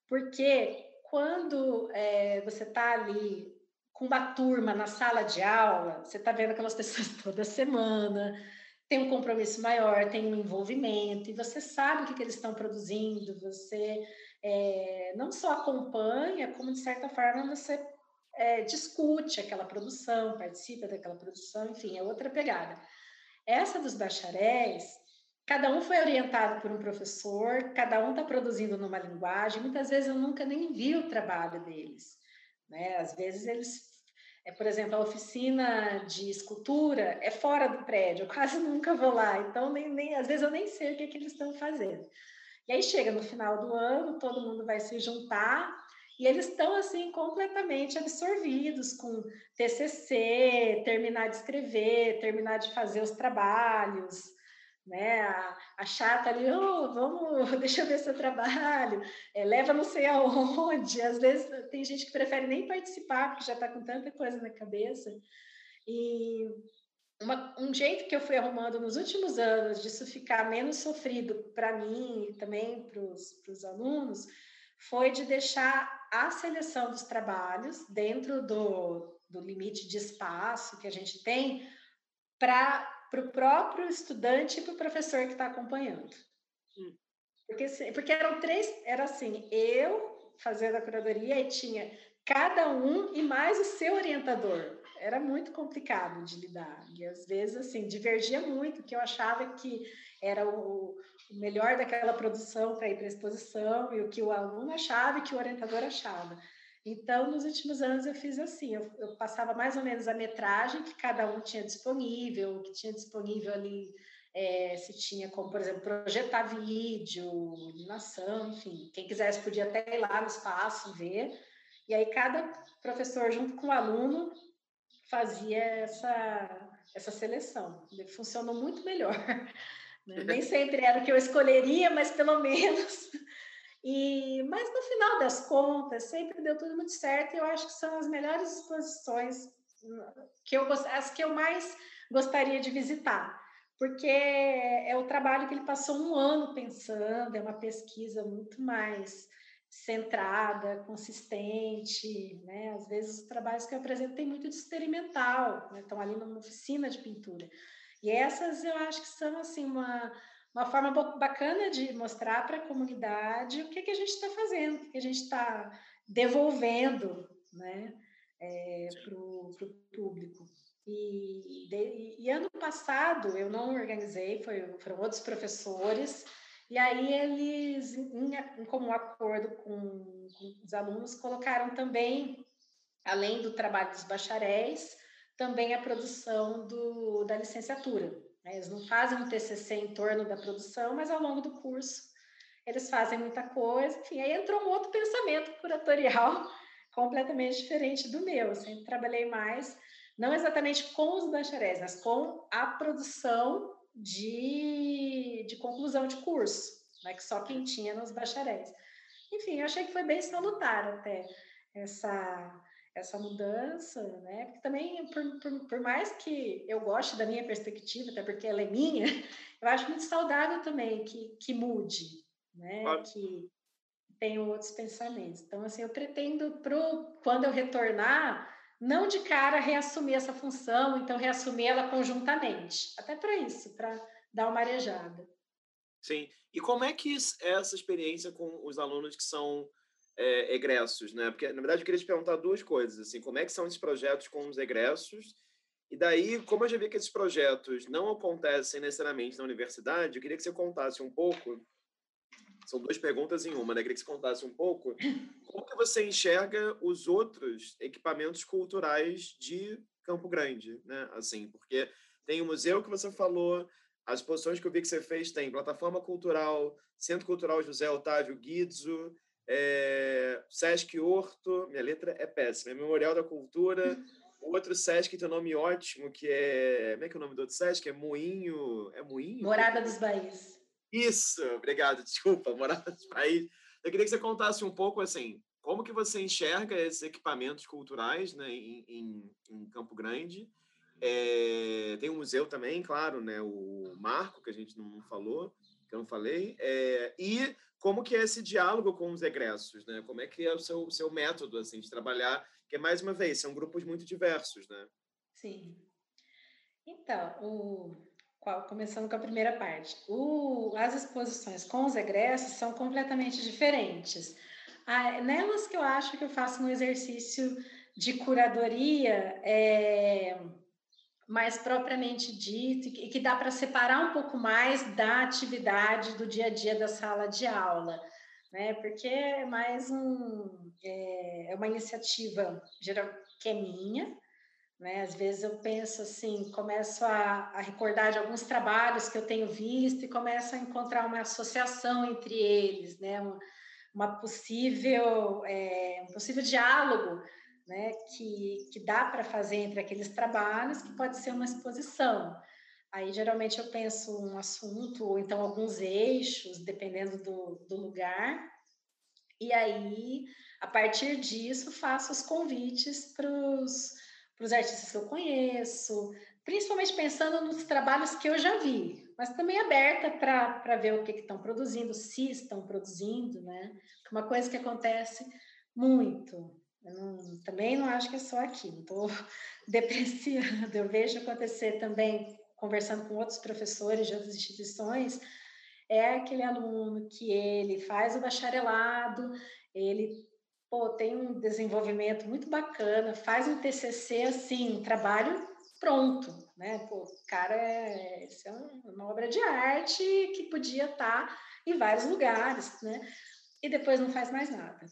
Porque quando é, você está ali com uma turma na sala de aula, você está vendo aquelas pessoas toda semana, tem um compromisso maior, tem um envolvimento, e você sabe o que, que eles estão produzindo, você é, não só acompanha, como de certa forma você é, discute aquela produção, participa daquela produção, enfim, é outra pegada. Essa dos bacharéis, cada um foi orientado por um professor, cada um está produzindo numa linguagem. Muitas vezes eu nunca nem vi o trabalho deles. né? Às vezes eles é, por exemplo, a oficina de escultura é fora do prédio, eu quase nunca vou lá, então nem, nem às vezes eu nem sei o que, é que eles estão fazendo. E aí chega no final do ano, todo mundo vai se juntar e eles estão assim completamente absorvidos com TCC, terminar de escrever, terminar de fazer os trabalhos, né? A, a chata ali, oh, vamos, deixa eu ver seu trabalho, é, leva não sei aonde. Às vezes tem gente que prefere nem participar porque já está com tanta coisa na cabeça. E uma, um jeito que eu fui arrumando nos últimos anos disso ficar menos sofrido para mim e também para os alunos foi de deixar a seleção dos trabalhos dentro do, do limite de espaço que a gente tem para o próprio estudante e para o professor que está acompanhando. Hum. Porque, porque eram três, era assim, eu fazendo a curadoria e tinha cada um e mais o seu orientador. Era muito complicado de lidar. E às vezes, assim, divergia muito, que eu achava que era o, melhor daquela produção para ir para a exposição e o que o aluno achava e que o orientador achava. Então, nos últimos anos eu fiz assim, eu, eu, passava mais ou menos a metragem que cada um tinha disponível, que tinha disponível ali, é, se tinha como, por exemplo, projetar vídeo, animação, enfim, quem quisesse podia até ir lá no espaço ver, e aí cada professor junto com o aluno fazia essa, essa seleção, funcionou muito melhor. Né? Nem sempre era o que eu escolheria, mas pelo menos e, mas no final das contas, sempre deu tudo muito certo e eu acho que são as melhores exposições que eu as que eu mais gostaria de visitar, porque é o trabalho que ele passou um ano pensando, é uma pesquisa muito mais centrada, consistente, né? Às vezes os trabalhos que eu apresento têm muito de experimental, né? estão ali numa oficina de pintura. E essas eu acho que são assim uma uma forma bacana de mostrar para a comunidade o que, que a gente está fazendo, o que, que a gente está devolvendo né, é, para o público. E, de, e, ano passado eu não organizei, foi, foram outros professores, e aí eles, em, em comum acordo com, com os alunos, colocaram também, além do trabalho dos bacharéis, também a produção do, da licenciatura. Né? Eles não fazem um TCC em torno da produção, mas ao longo do curso eles fazem muita coisa. Enfim, aí entrou um outro pensamento curatorial completamente diferente do meu. Eu sempre trabalhei mais, não exatamente com os bacharéis, mas com a produção de, de conclusão de curso, né? que só quem tinha nos bacharéis. Enfim, eu achei que foi bem salutar até essa essa mudança, né? Porque também, por, por, por, mais que eu goste da minha perspectiva, até porque ela é minha, eu acho muito saudável também que, que mude, né? Claro. Que tenha outros pensamentos. Então, assim, eu pretendo, pro, quando eu retornar, não de cara reassumir essa função, então reassumir ela conjuntamente. Até para isso, para dar uma arejada. Sim. E como é que é essa experiência com os alunos que são é, egressos, né? Porque, na verdade, eu queria te perguntar duas coisas, assim, como é que são esses projetos com os egressos? E daí, como eu já vi que esses projetos não acontecem necessariamente na universidade, eu queria que você contasse um pouco, são duas perguntas em uma, né? Queria que você contasse um pouco como que você enxerga os outros equipamentos culturais de Campo Grande, né? Assim, porque tem o museu que você falou, as exposições que eu vi que você fez tem Plataforma Cultural, Centro Cultural José Otávio Guizzo, é, Sesc Horto, minha letra é péssima, é Memorial da Cultura, outro Sesc tem um nome ótimo, que é. Como é que é o nome do outro Sesc? É Moinho. É Moinho? Morada dos Baís. Isso, obrigado, desculpa, Morada dos Baís. Eu queria que você contasse um pouco assim, como que você enxerga esses equipamentos culturais né, em, em, em Campo Grande. É, tem um museu também, claro, né, o Marco, que a gente não falou, que eu não falei, é, e como que é esse diálogo com os egressos, né? Como é que é o seu, seu método, assim, de trabalhar, que, mais uma vez, são grupos muito diversos, né? Sim. Então, o, começando com a primeira parte, o, as exposições com os egressos são completamente diferentes. Ah, nelas que eu acho que eu faço um exercício de curadoria, é, mais propriamente dito e que dá para separar um pouco mais da atividade do dia a dia da sala de aula. né? Porque é mais um, é, é uma iniciativa geral, que é minha, né? Às vezes eu penso assim, começo a, a, recordar de alguns trabalhos que eu tenho visto e começo a encontrar uma associação entre eles, né? uma, uma possível, é, um possível diálogo né? que, que dá para fazer entre aqueles trabalhos, que pode ser uma exposição. Aí, geralmente, eu penso um assunto, ou então alguns eixos, dependendo do, do lugar, e aí, a partir disso, faço os convites para os para os artistas que eu conheço, principalmente pensando nos trabalhos que eu já vi, mas também aberta para ver o que estão produzindo, se estão produzindo, né? Uma coisa que acontece muito. Eu não, também não acho que é só aqui, não estou depreciando. Eu vejo acontecer também, conversando com outros professores de outras instituições, é aquele aluno que ele faz o bacharelado, ele pô, tem um desenvolvimento muito bacana, faz um TCC assim, um trabalho pronto, né? Pô, cara, é, isso é uma obra de arte que podia estar tá em vários lugares, né? E depois não faz mais nada,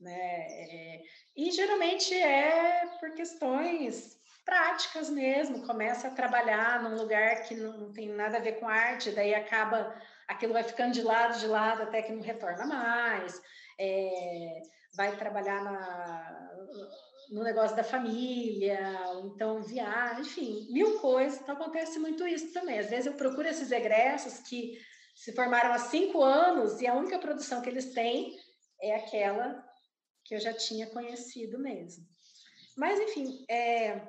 né? É, e geralmente é por questões práticas mesmo, começa a trabalhar num lugar que não tem nada a ver com arte, daí acaba aquilo vai ficando de lado, de lado, até que não retorna mais. É, vai trabalhar na, no negócio da família, ou então viaja, enfim, mil coisas. Então acontece muito isso também. Às vezes eu procuro esses egressos que se formaram há cinco anos e a única produção que eles têm é aquela que eu já tinha conhecido mesmo. Mas, enfim, é,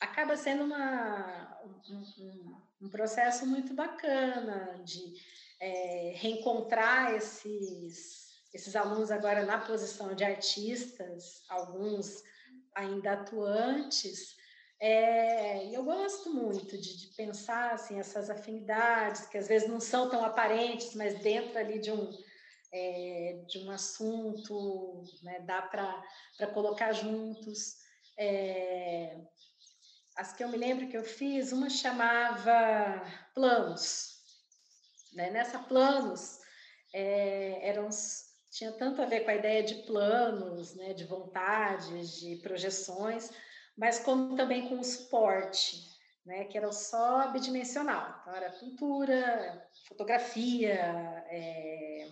acaba sendo uma, um, um, processo muito bacana de é, reencontrar esses esses alunos agora na posição de artistas, alguns ainda atuantes, é, eu gosto muito de, de, pensar assim, essas afinidades, que às vezes não são tão aparentes, mas dentro ali de um, é, de um assunto, né, dá para colocar juntos. É, as que eu me lembro que eu fiz, uma chamava Planos. Né? Nessa Planos, é, eram tinha tanto a ver com a ideia de planos, né, de vontades, de projeções, mas como também com o suporte, né, que era só bidimensional. Então, era pintura, fotografia, é,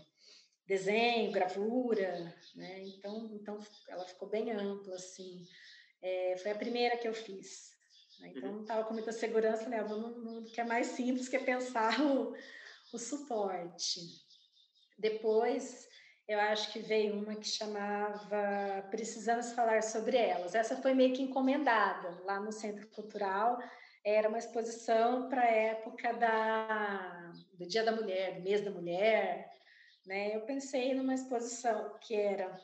desenho, gravura, né? Então, então ela ficou bem ampla, assim. É, foi a primeira que eu fiz. Né? Então, não estava com muita segurança, né? Vamos no que é mais simples, que é pensar o, o suporte. Depois, eu acho que veio uma que chamava Precisamos Falar sobre Elas. Essa foi meio que encomendada lá no Centro Cultural. Era uma exposição para a época da, do Dia da Mulher, do Mês da Mulher. Né? Eu pensei numa exposição que era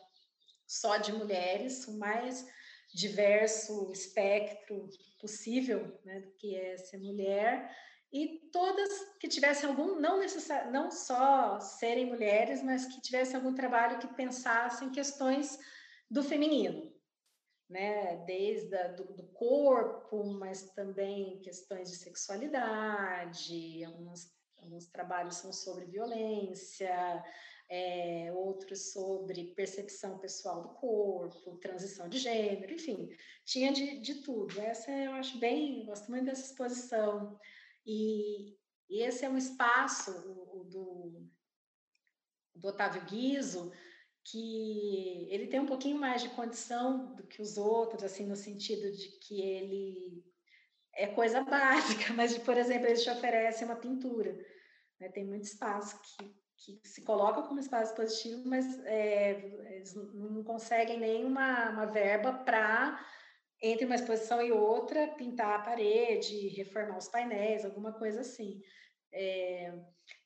só de mulheres, o mais diverso espectro possível né, do que é ser mulher, e todas que tivessem algum, não, necessar, não só serem mulheres, mas que tivessem algum trabalho que pensassem questões do feminino, né? Desde a, do, do, corpo, mas também questões de sexualidade, alguns, alguns trabalhos são sobre violência, é, outros sobre percepção pessoal do corpo, transição de gênero, enfim, tinha de, de tudo. Essa eu acho bem, gosto muito dessa exposição. E, e esse é um espaço o, o do, do Otávio Guizo, que ele tem um pouquinho mais de condição do que os outros, assim, no sentido de que ele é coisa básica, mas, por exemplo, ele te oferece uma pintura. Né? Tem muito espaço que, que se coloca como espaço positivo, mas é, eles não conseguem nenhuma uma verba para entre uma exposição e outra, pintar a parede, reformar os painéis, alguma coisa assim. É,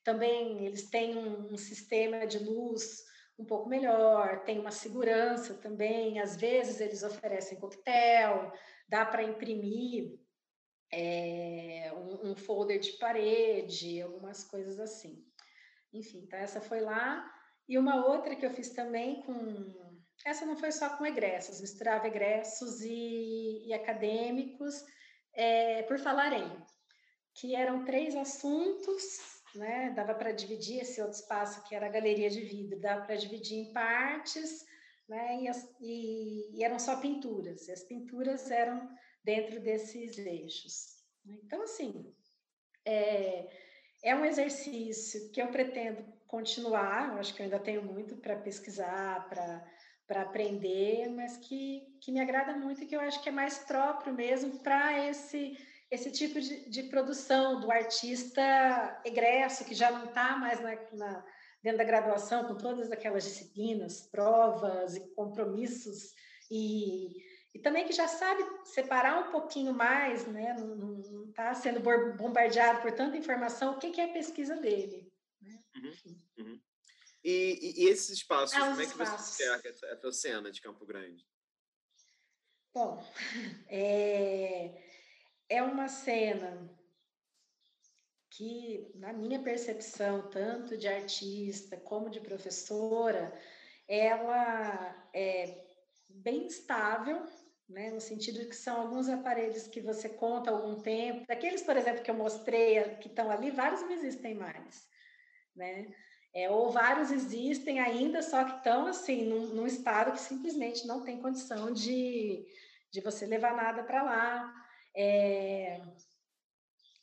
também eles têm um, um, sistema de luz um pouco melhor, tem uma segurança também. Às vezes eles oferecem coquetel, dá para imprimir é, um, um folder de parede, algumas coisas assim. Enfim, então essa foi lá. E uma outra que eu fiz também com essa não foi só com egressos, misturava egressos e, e acadêmicos, é, por falar em, que eram três assuntos né? Dava para dividir esse outro espaço que era a galeria de vidro, dava para dividir em partes, né? E, as, e, e, eram só pinturas. E as pinturas eram dentro desses eixos. Então, assim, é, é um exercício que eu pretendo continuar. Eu acho que eu ainda tenho muito para pesquisar, para para aprender, mas que, que me agrada muito e que eu acho que é mais próprio mesmo para esse esse tipo de, de, produção do artista egresso, que já não está mais na, na, dentro da graduação, com todas aquelas disciplinas, provas e compromissos, e, e também que já sabe separar um pouquinho mais, né? não está sendo bombardeado por tanta informação, o que, que é a pesquisa dele. Né? Uhum, uhum. E, e, e, esses espaços, ah, como é que espaços. você enxerga essa, essa cena de Campo Grande? Bom, é, é uma cena que, na minha percepção, tanto de artista como de professora, ela é bem estável, né, no sentido de que são alguns aparelhos que você conta algum tempo. Daqueles, por exemplo, que eu mostrei, que estão ali, vários não existem mais, né? É, ou vários existem ainda, só que estão assim, num, num, estado que simplesmente não tem condição de, de você levar nada para lá. É,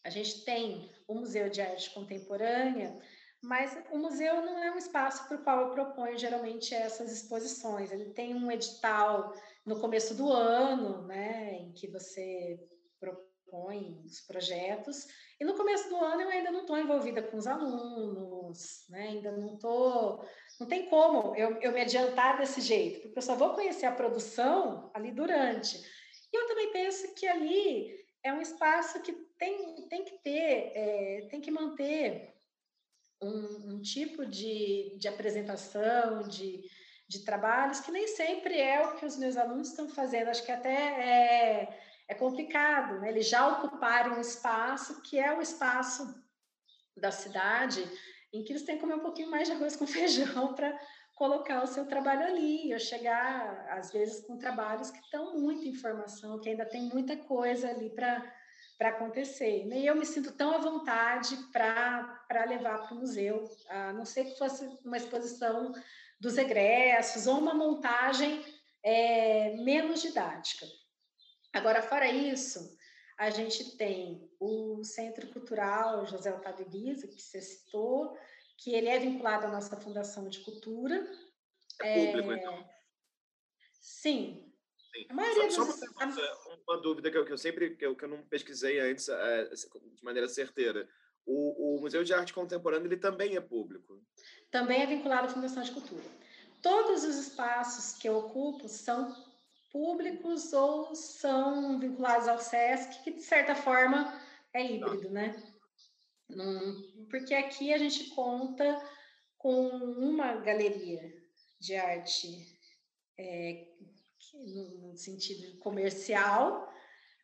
a gente tem o Museu de Arte Contemporânea, mas o museu não é um espaço para o qual eu proponho geralmente essas exposições. Ele tem um edital no começo do ano, né, em que você propõe os projetos, e no começo do ano eu ainda não estou envolvida com os alunos, né? ainda não estou. Não tem como eu, eu me adiantar desse jeito, porque eu só vou conhecer a produção ali durante. E eu também penso que ali é um espaço que tem, tem que ter, é, tem que manter um, um, tipo de, de apresentação, de, de trabalhos, que nem sempre é o que os meus alunos estão fazendo. Acho que até é é complicado, né? Eles já ocuparem um espaço que é o espaço da cidade, em que eles têm que comer um pouquinho mais de arroz com feijão para colocar o seu trabalho ali. Eu chegar, às vezes, com trabalhos que estão muita informação, que ainda tem muita coisa ali para para acontecer. E eu me sinto tão à vontade para levar para o museu, a não ser que fosse uma exposição dos egressos ou uma montagem é, menos didática. Agora, fora isso, a gente tem o Centro Cultural José Otávio Guisa, que você citou, que ele é vinculado à nossa Fundação de Cultura. É público, é... então? Sim. Sim. A maioria só, só uma, dos... uma, dúvida que eu, que eu sempre que eu, que eu não pesquisei antes é, de maneira certeira. O, o Museu de Arte Contemporânea ele também é público? Também é vinculado à Fundação de Cultura. Todos os espaços que eu ocupo são públicos ou são vinculados ao SESC, que de certa forma é híbrido, né? porque aqui a gente conta com uma galeria de arte é, no, sentido comercial,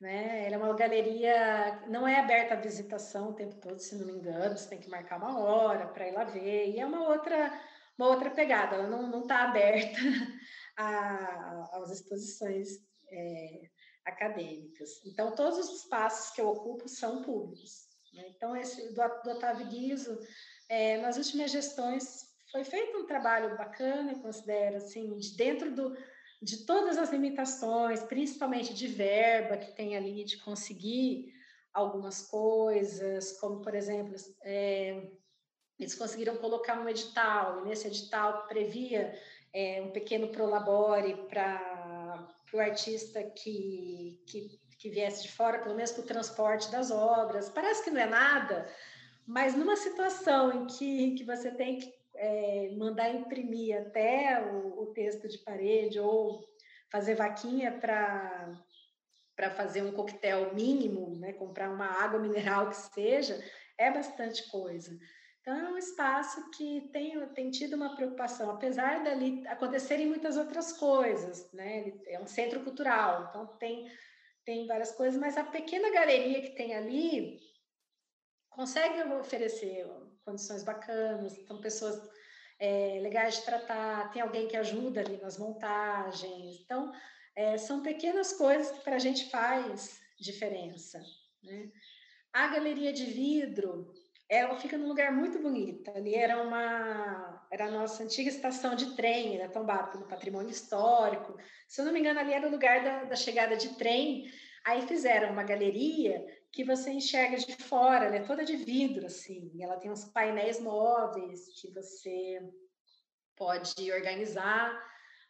né? Ela é uma galeria, não é aberta à visitação o tempo todo, se não me engano, você tem que marcar uma hora para ir lá ver, e é uma outra, uma outra pegada, ela não está aberta a, às exposições é, acadêmicas. Então, todos os espaços que eu ocupo são públicos. Né? Então, esse do, do Otávio Guizo, é, nas últimas gestões, foi feito um trabalho bacana, eu considero, assim, de dentro do, de todas as limitações, principalmente de verba que tem ali, de conseguir algumas coisas, como, por exemplo, é, eles conseguiram colocar um edital, e nesse edital previa é, um pequeno prolabore para o artista que, que, que viesse de fora, pelo menos para o transporte das obras. Parece que não é nada, mas numa situação em que, que você tem que é, mandar imprimir até o, o, texto de parede ou fazer vaquinha para para fazer um coquetel mínimo, né, comprar uma água mineral que seja, é bastante coisa. Então, é um espaço que tem, tem tido uma preocupação, apesar dali acontecerem muitas outras coisas, né? Ele é um centro cultural, então tem, tem várias coisas, mas a pequena galeria que tem ali consegue oferecer condições bacanas, então pessoas é, legais de tratar, tem alguém que ajuda ali nas montagens, então é, são pequenas coisas que para a gente faz diferença, né? A galeria de vidro, ela fica num lugar muito bonito. Ali era uma era a nossa antiga estação de trem, era tombado pelo patrimônio histórico. Se eu não me engano, ali era o lugar da, da chegada de trem. Aí fizeram uma galeria que você enxerga de fora, ela é toda de vidro, assim. Ela tem uns painéis móveis que você pode organizar,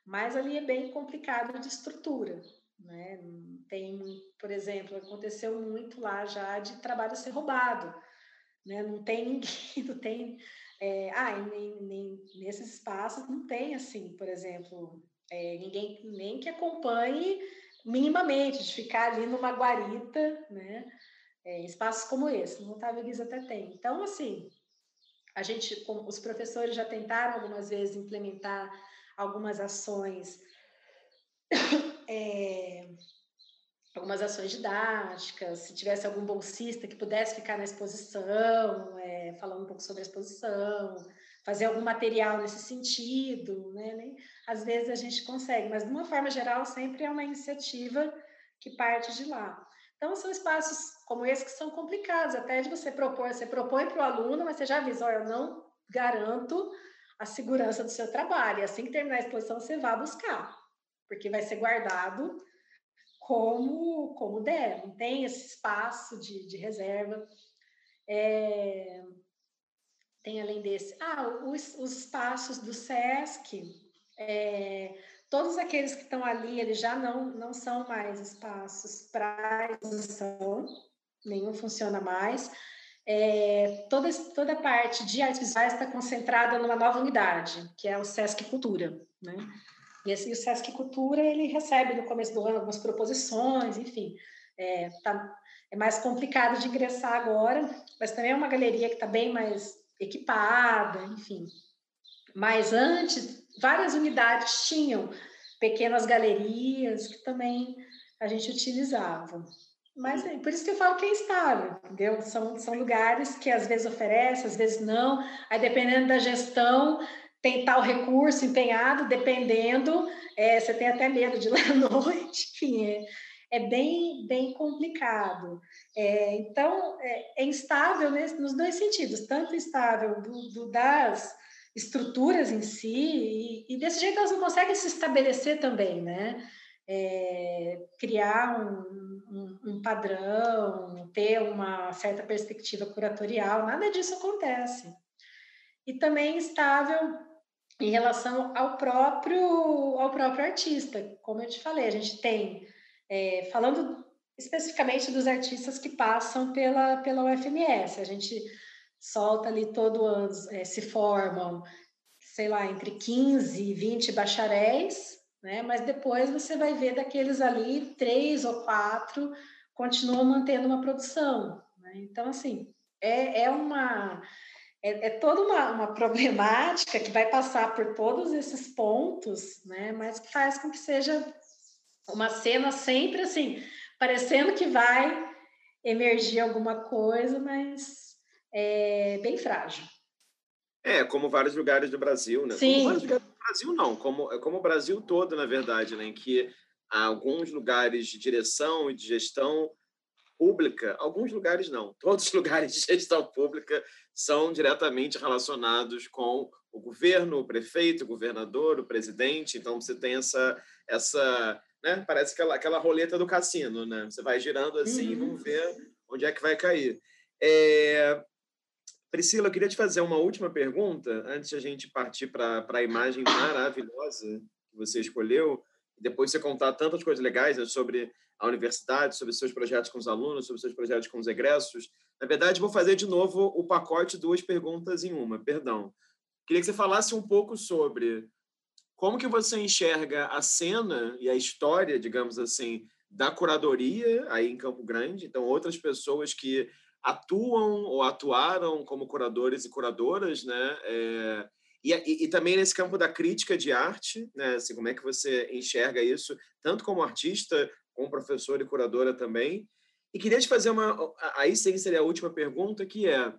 mas ali é bem complicado de estrutura, né? Tem, por exemplo, aconteceu muito lá já de trabalho ser roubado né? Não tem ninguém, não tem. É, ah, nem, nem, nesses espaços não tem assim, por exemplo, é, ninguém nem que acompanhe minimamente de ficar ali numa guarita, né? É, espaços como esse, no Otávio Guiz até tem. Então, assim, a gente, os professores já tentaram algumas vezes implementar algumas ações é, algumas ações didáticas, se tivesse algum bolsista que pudesse ficar na exposição, é, falando um pouco sobre a exposição, fazer algum material nesse sentido, né? Nem, às vezes a gente consegue, mas de uma forma geral sempre é uma iniciativa que parte de lá. Então são espaços como esse que são complicados, até de você propor, você propõe para o aluno, mas você já avisa, olha, eu não garanto a segurança do seu trabalho, e assim que terminar a exposição você vai buscar, porque vai ser guardado como, como der, não tem esse espaço de, de reserva. É, tem além desse, ah, os, os espaços do SESC, é, todos aqueles que estão ali, eles já não, não são mais espaços para exposição, nenhum funciona mais. É, toda, toda a parte de artes visuais está concentrada numa nova unidade, que é o SESC Cultura, né? E o Sesc Cultura, ele recebe no começo do ano algumas proposições, enfim. É, tá, é mais complicado de ingressar agora, mas também é uma galeria que está bem mais equipada, enfim. Mas antes, várias unidades tinham pequenas galerias que também a gente utilizava. Mas é por isso que eu falo que é estável, entendeu? São, são lugares que às vezes oferece, às vezes não. Aí, dependendo da gestão, tem tal recurso empenhado, dependendo, é, você tem até medo de ir lá à noite, enfim, é, é bem, bem complicado. É, então, é, é instável nesse, nos dois sentidos, tanto instável do, do, das estruturas em si, e, e, desse jeito elas não conseguem se estabelecer também, né? É, criar um, um, um, padrão, ter uma certa perspectiva curatorial, nada disso acontece. E também instável em relação ao próprio ao próprio artista. Como eu te falei, a gente tem, é, falando especificamente dos artistas que passam pela, pela UFMS, a gente solta ali todo ano, é, se formam, sei lá, entre 15 e 20 bacharéis, né? mas depois você vai ver daqueles ali, três ou quatro continuam mantendo uma produção. Né? Então, assim, é, é uma é, é toda uma, uma, problemática que vai passar por todos esses pontos, né? Mas que faz com que seja uma cena sempre assim, parecendo que vai emergir alguma coisa, mas é bem frágil. É, como vários lugares do Brasil, né? Sim. Como vários lugares do Brasil, não, como, como o Brasil todo, na verdade, né? Em que há alguns lugares de direção e de gestão pública, alguns lugares não, todos os lugares de gestão pública são diretamente relacionados com o governo, o prefeito, o governador, o presidente. Então você tem essa essa, né? Parece aquela aquela roleta do cassino, né? Você vai girando assim, uhum. vamos ver onde é que vai cair. É... Priscila, eu queria te fazer uma última pergunta antes de a gente partir para a imagem maravilhosa que você escolheu. Depois você contar tantas coisas legais né, sobre a universidade, sobre seus projetos com os alunos, sobre seus projetos com os egressos. Na verdade, vou fazer de novo o pacote duas perguntas em uma, perdão. Queria que você falasse um pouco sobre como que você enxerga a cena e a história, digamos assim, da curadoria aí em Campo Grande. Então, outras pessoas que atuam ou atuaram como curadores e curadoras, né? É, e, e, e, também nesse campo da crítica de arte, né? Assim, como é que você enxerga isso, tanto como artista, como professora e curadora também. E queria te fazer uma. Aí sim seria a última pergunta, que é: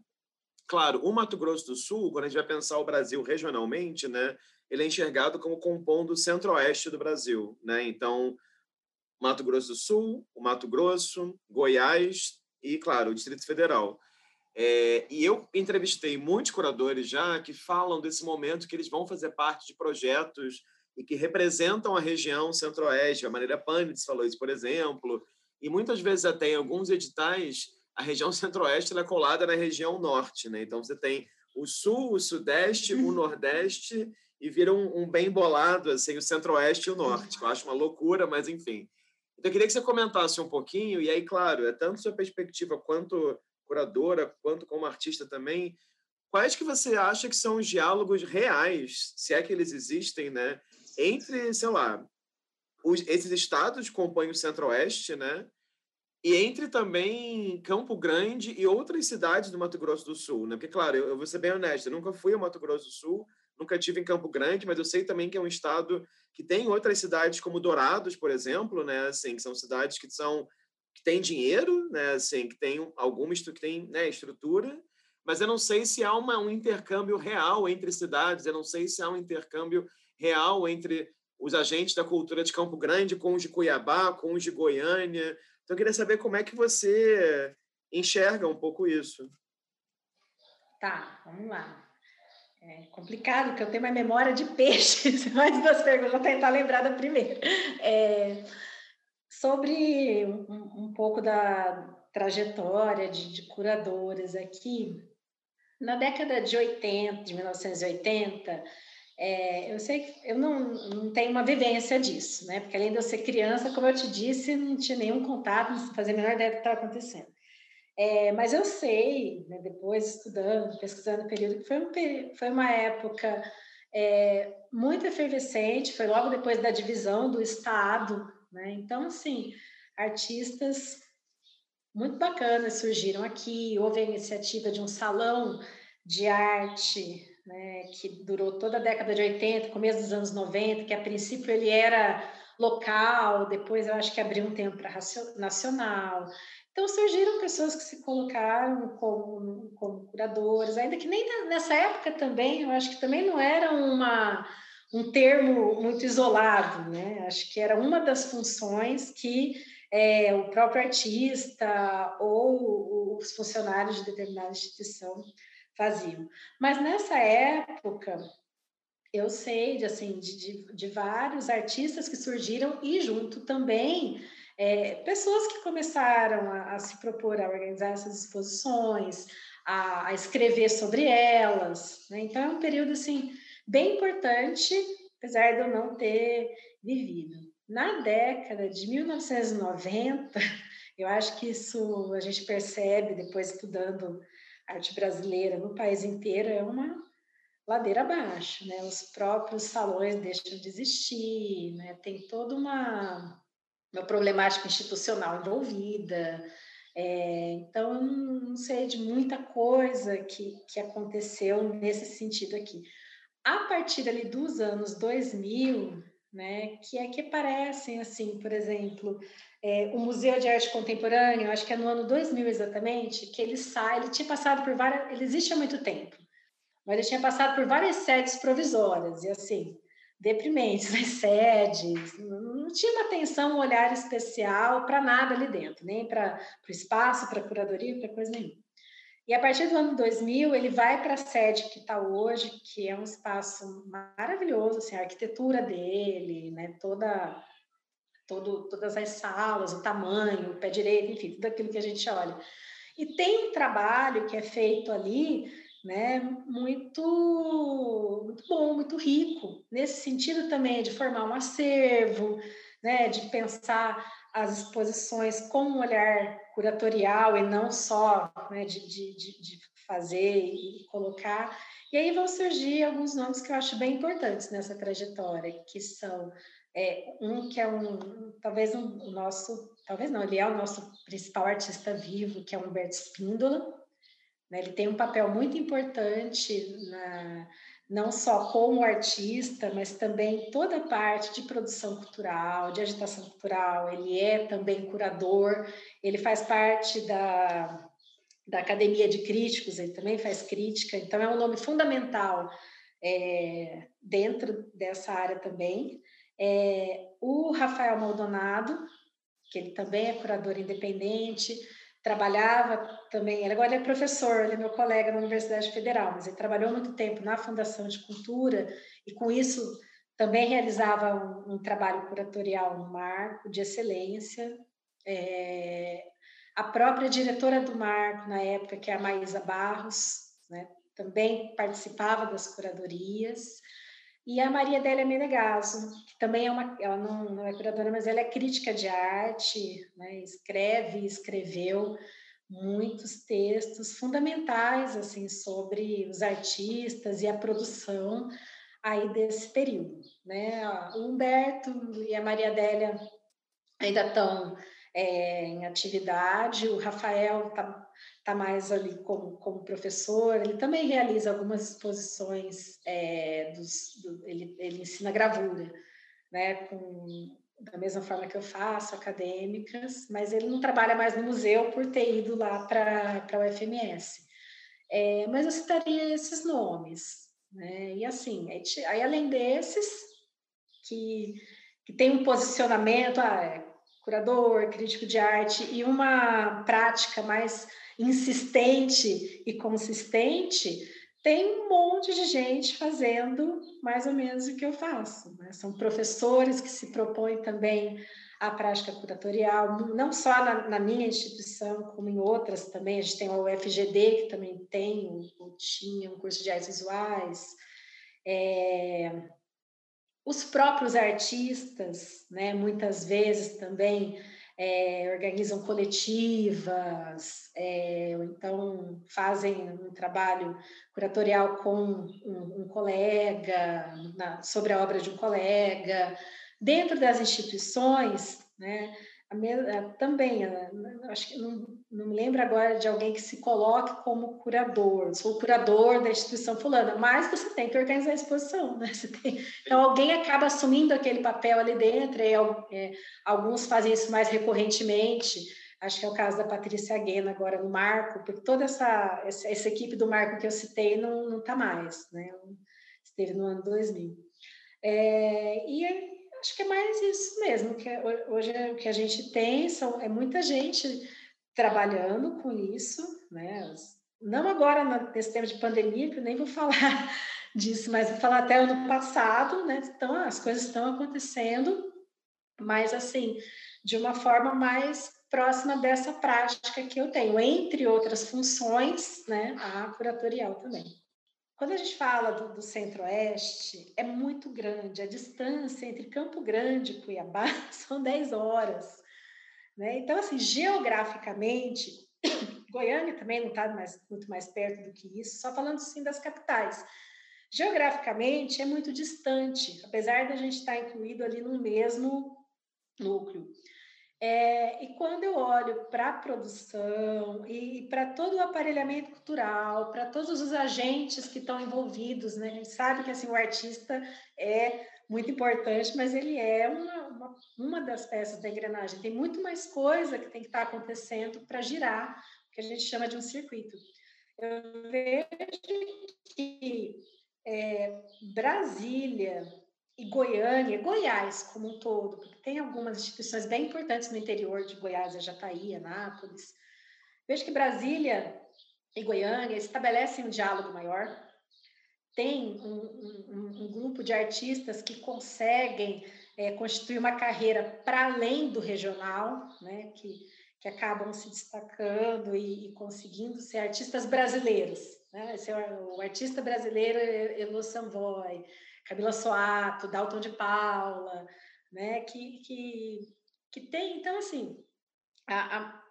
claro, o Mato Grosso do Sul, quando a gente vai pensar o Brasil regionalmente, né, ele é enxergado como compondo o centro-oeste do Brasil. Né? Então, Mato Grosso do Sul, o Mato Grosso, Goiás e, claro, o Distrito Federal. É, e eu entrevistei muitos curadores já que falam desse momento que eles vão fazer parte de projetos e que representam a região centro-oeste. A Maneira Panitz falou isso, por exemplo. E muitas vezes até em alguns editais, a região centro-oeste é colada na região norte. Né? Então, você tem o sul, o sudeste, o uhum. nordeste e vira um, um bem bolado, assim, o centro-oeste e o norte. Eu acho uma loucura, mas enfim. Então, eu queria que você comentasse um pouquinho, e aí, claro, é tanto sua perspectiva quanto curadora, quanto como artista também, quais que você acha que são os diálogos reais, se é que eles existem, né, entre, sei lá, os, esses estados que compõem o Centro-Oeste, né, e entre também Campo Grande e outras cidades do Mato Grosso do Sul, né? Porque, claro, eu, eu vou ser bem honesto, eu nunca fui ao Mato Grosso do Sul, nunca tive em Campo Grande, mas eu sei também que é um estado que tem outras cidades como Dourados, por exemplo, né? Assim, que são cidades que são que têm dinheiro, né? Assim, que tem alguma que tem, né, estrutura, mas eu não sei se há uma, um intercâmbio real entre cidades, eu não sei se há um intercâmbio real entre os agentes da cultura de Campo Grande com os de Cuiabá, com os de Goiânia. Então, eu queria saber como é que você enxerga um pouco isso. Tá, vamos lá. É complicado, porque eu tenho uma memória de peixes, mais duas perguntas, vou tentar lembrar da primeira. É, sobre um, um, pouco da trajetória de, de curadoras aqui, na década de 80, de 1980, é, eu sei que eu não, não tenho uma vivência disso, né? Porque além de eu ser criança, como eu te disse, não tinha nenhum contato, não fazia a menor ideia do que estava acontecendo. É, mas eu sei, né, depois estudando, pesquisando o período, que foi, um, foi uma época é, muito efervescente, foi logo depois da divisão do Estado, né? Então, assim, artistas muito bacanas surgiram aqui, houve a iniciativa de um salão de arte, né, que durou toda a década de 80, começo dos anos 90, que a princípio ele era local, depois eu acho que abriu um tempo para nacional. Então surgiram pessoas que se colocaram como, como curadores, ainda que nem nessa época também, eu acho que também não era uma, um termo muito isolado, né? Acho que era uma das funções que é, o próprio artista ou os funcionários de determinada instituição faziam. Mas nessa época, eu sei de, assim, de, de, vários artistas que surgiram e junto também é, pessoas que começaram a, a, se propor a organizar essas exposições, a, a escrever sobre elas. Né? Então, é um período assim, bem importante, apesar de eu não ter vivido. Na década de 1990, eu acho que isso a gente percebe depois estudando arte brasileira no país inteiro, é uma ladeira abaixo, né? Os próprios salões deixam de existir, né? Tem toda uma uma problemática institucional envolvida. É, então, eu não sei de muita coisa que, que aconteceu nesse sentido aqui. A partir ali dos anos 2000, né, que é que aparecem, assim, por exemplo, é, o Museu de Arte Contemporânea, acho que é no ano 2000 exatamente, que ele sai, ele tinha passado por várias, ele existe há muito tempo, mas ele tinha passado por várias sedes provisórias, e assim, deprimentes as sedes, não tinha uma atenção, um olhar especial para nada ali dentro, nem para o espaço, para a curadoria, para coisa nenhuma. E a partir do ano 2000, ele vai para a sede que está hoje, que é um espaço maravilhoso, assim, a arquitetura dele, né, toda, todo, todas as salas, o tamanho, o pé direito, enfim, tudo aquilo que a gente olha. E tem um trabalho que é feito ali né, muito, muito bom, muito rico, nesse sentido também de formar um acervo, né, de pensar as exposições com um olhar curatorial e não só né, de, de, de fazer e colocar. E aí vão surgir alguns nomes que eu acho bem importantes nessa trajetória, que são é, um que é um, talvez um, o nosso, talvez não, ele é o nosso principal artista vivo, que é Humberto Spíndola, né? Ele tem um papel muito importante, na, não só como artista, mas também toda a parte de produção cultural, de agitação cultural. Ele é também curador, ele faz parte da, da Academia de Críticos, ele também faz crítica, então é um nome fundamental é, dentro dessa área também. É, o Rafael Maldonado, que ele também é curador independente, trabalhava também, ele agora ele é professor, ele é meu colega na Universidade Federal, mas ele trabalhou muito tempo na Fundação de Cultura e com isso também realizava um, um trabalho curatorial no Marco de excelência. É, a própria diretora do Marco na época, que é a Maísa Barros, né, também participava das curadorias e a Maria Délia Menegaso, que também é uma, ela não, não é curadora, mas ela é crítica de arte, né? escreve, escreveu muitos textos fundamentais assim sobre os artistas e a produção aí desse período, né? O Humberto e a Maria Délia ainda estão é, em atividade, o Rafael está está mais ali como, como professor, ele também realiza algumas exposições, é, dos, do, ele, ele ensina gravura, né, com, da mesma forma que eu faço, acadêmicas, mas ele não trabalha mais no museu por ter ido lá para a UFMS. É, mas eu citaria esses nomes, né, e assim, aí além desses, que, que tem um posicionamento, ah, é curador, crítico de arte, e uma prática mais insistente e consistente, tem um monte de gente fazendo mais ou menos o que eu faço. Né? São professores que se propõem também à prática curatorial, não só na, na, minha instituição, como em outras também. A gente tem a UFGD, que também tem, ou tinha um curso de artes visuais. É, os próprios artistas, né, muitas vezes também é, organizam coletivas, é, ou então fazem um trabalho curatorial com um, um colega, na, sobre a obra de um colega. Dentro das instituições, né, também, acho que não, não me lembro agora de alguém que se coloque como curador, sou curador da instituição fulana, mas você tem que organizar a exposição, né? Tem, então alguém acaba assumindo aquele papel ali dentro, e, é, alguns fazem isso mais recorrentemente, acho que é o caso da Patrícia Aguena agora no Marco, porque toda essa, essa, essa equipe do Marco que eu citei não está mais, né? Esteve no ano 2000. É, e acho que é mais isso mesmo, que é, hoje é, o que a gente tem são, é muita gente trabalhando com isso, né? Não agora nesse tempo de pandemia, que eu nem vou falar disso, mas vou falar até ano passado, né? Então as coisas estão acontecendo, mas assim, de uma forma mais próxima dessa prática que eu tenho, entre outras funções, né? A curatorial também. Quando a gente fala do, do Centro-Oeste, é muito grande. A distância entre Campo Grande e Cuiabá são 10 horas. Né? Então, assim, geograficamente, Goiânia também não está muito mais perto do que isso, só falando sim das capitais. Geograficamente é muito distante, apesar da gente estar incluído ali no mesmo núcleo. É, e quando eu olho para a produção e para todo o aparelhamento cultural, para todos os agentes que estão envolvidos, né? a gente sabe que assim, o artista é muito importante, mas ele é uma, uma, uma das peças da engrenagem. Tem muito mais coisa que tem que estar tá acontecendo para girar, o que a gente chama de um circuito. Eu vejo que é, Brasília, e Goiânia, Goiás como um todo, porque tem algumas instituições bem importantes no interior de Goiás, a Jataí, Anápolis. Vejo que Brasília e Goiânia estabelecem um diálogo maior, tem um, um, um grupo de artistas que conseguem é, constituir uma carreira para além do regional, né, que, que acabam se destacando e, e conseguindo ser artistas brasileiros. Né? Esse é o, o artista brasileiro Elo Samvoy, Camila Soato, Dalton de Paula, né? Que, que, que tem, então, assim, a, a,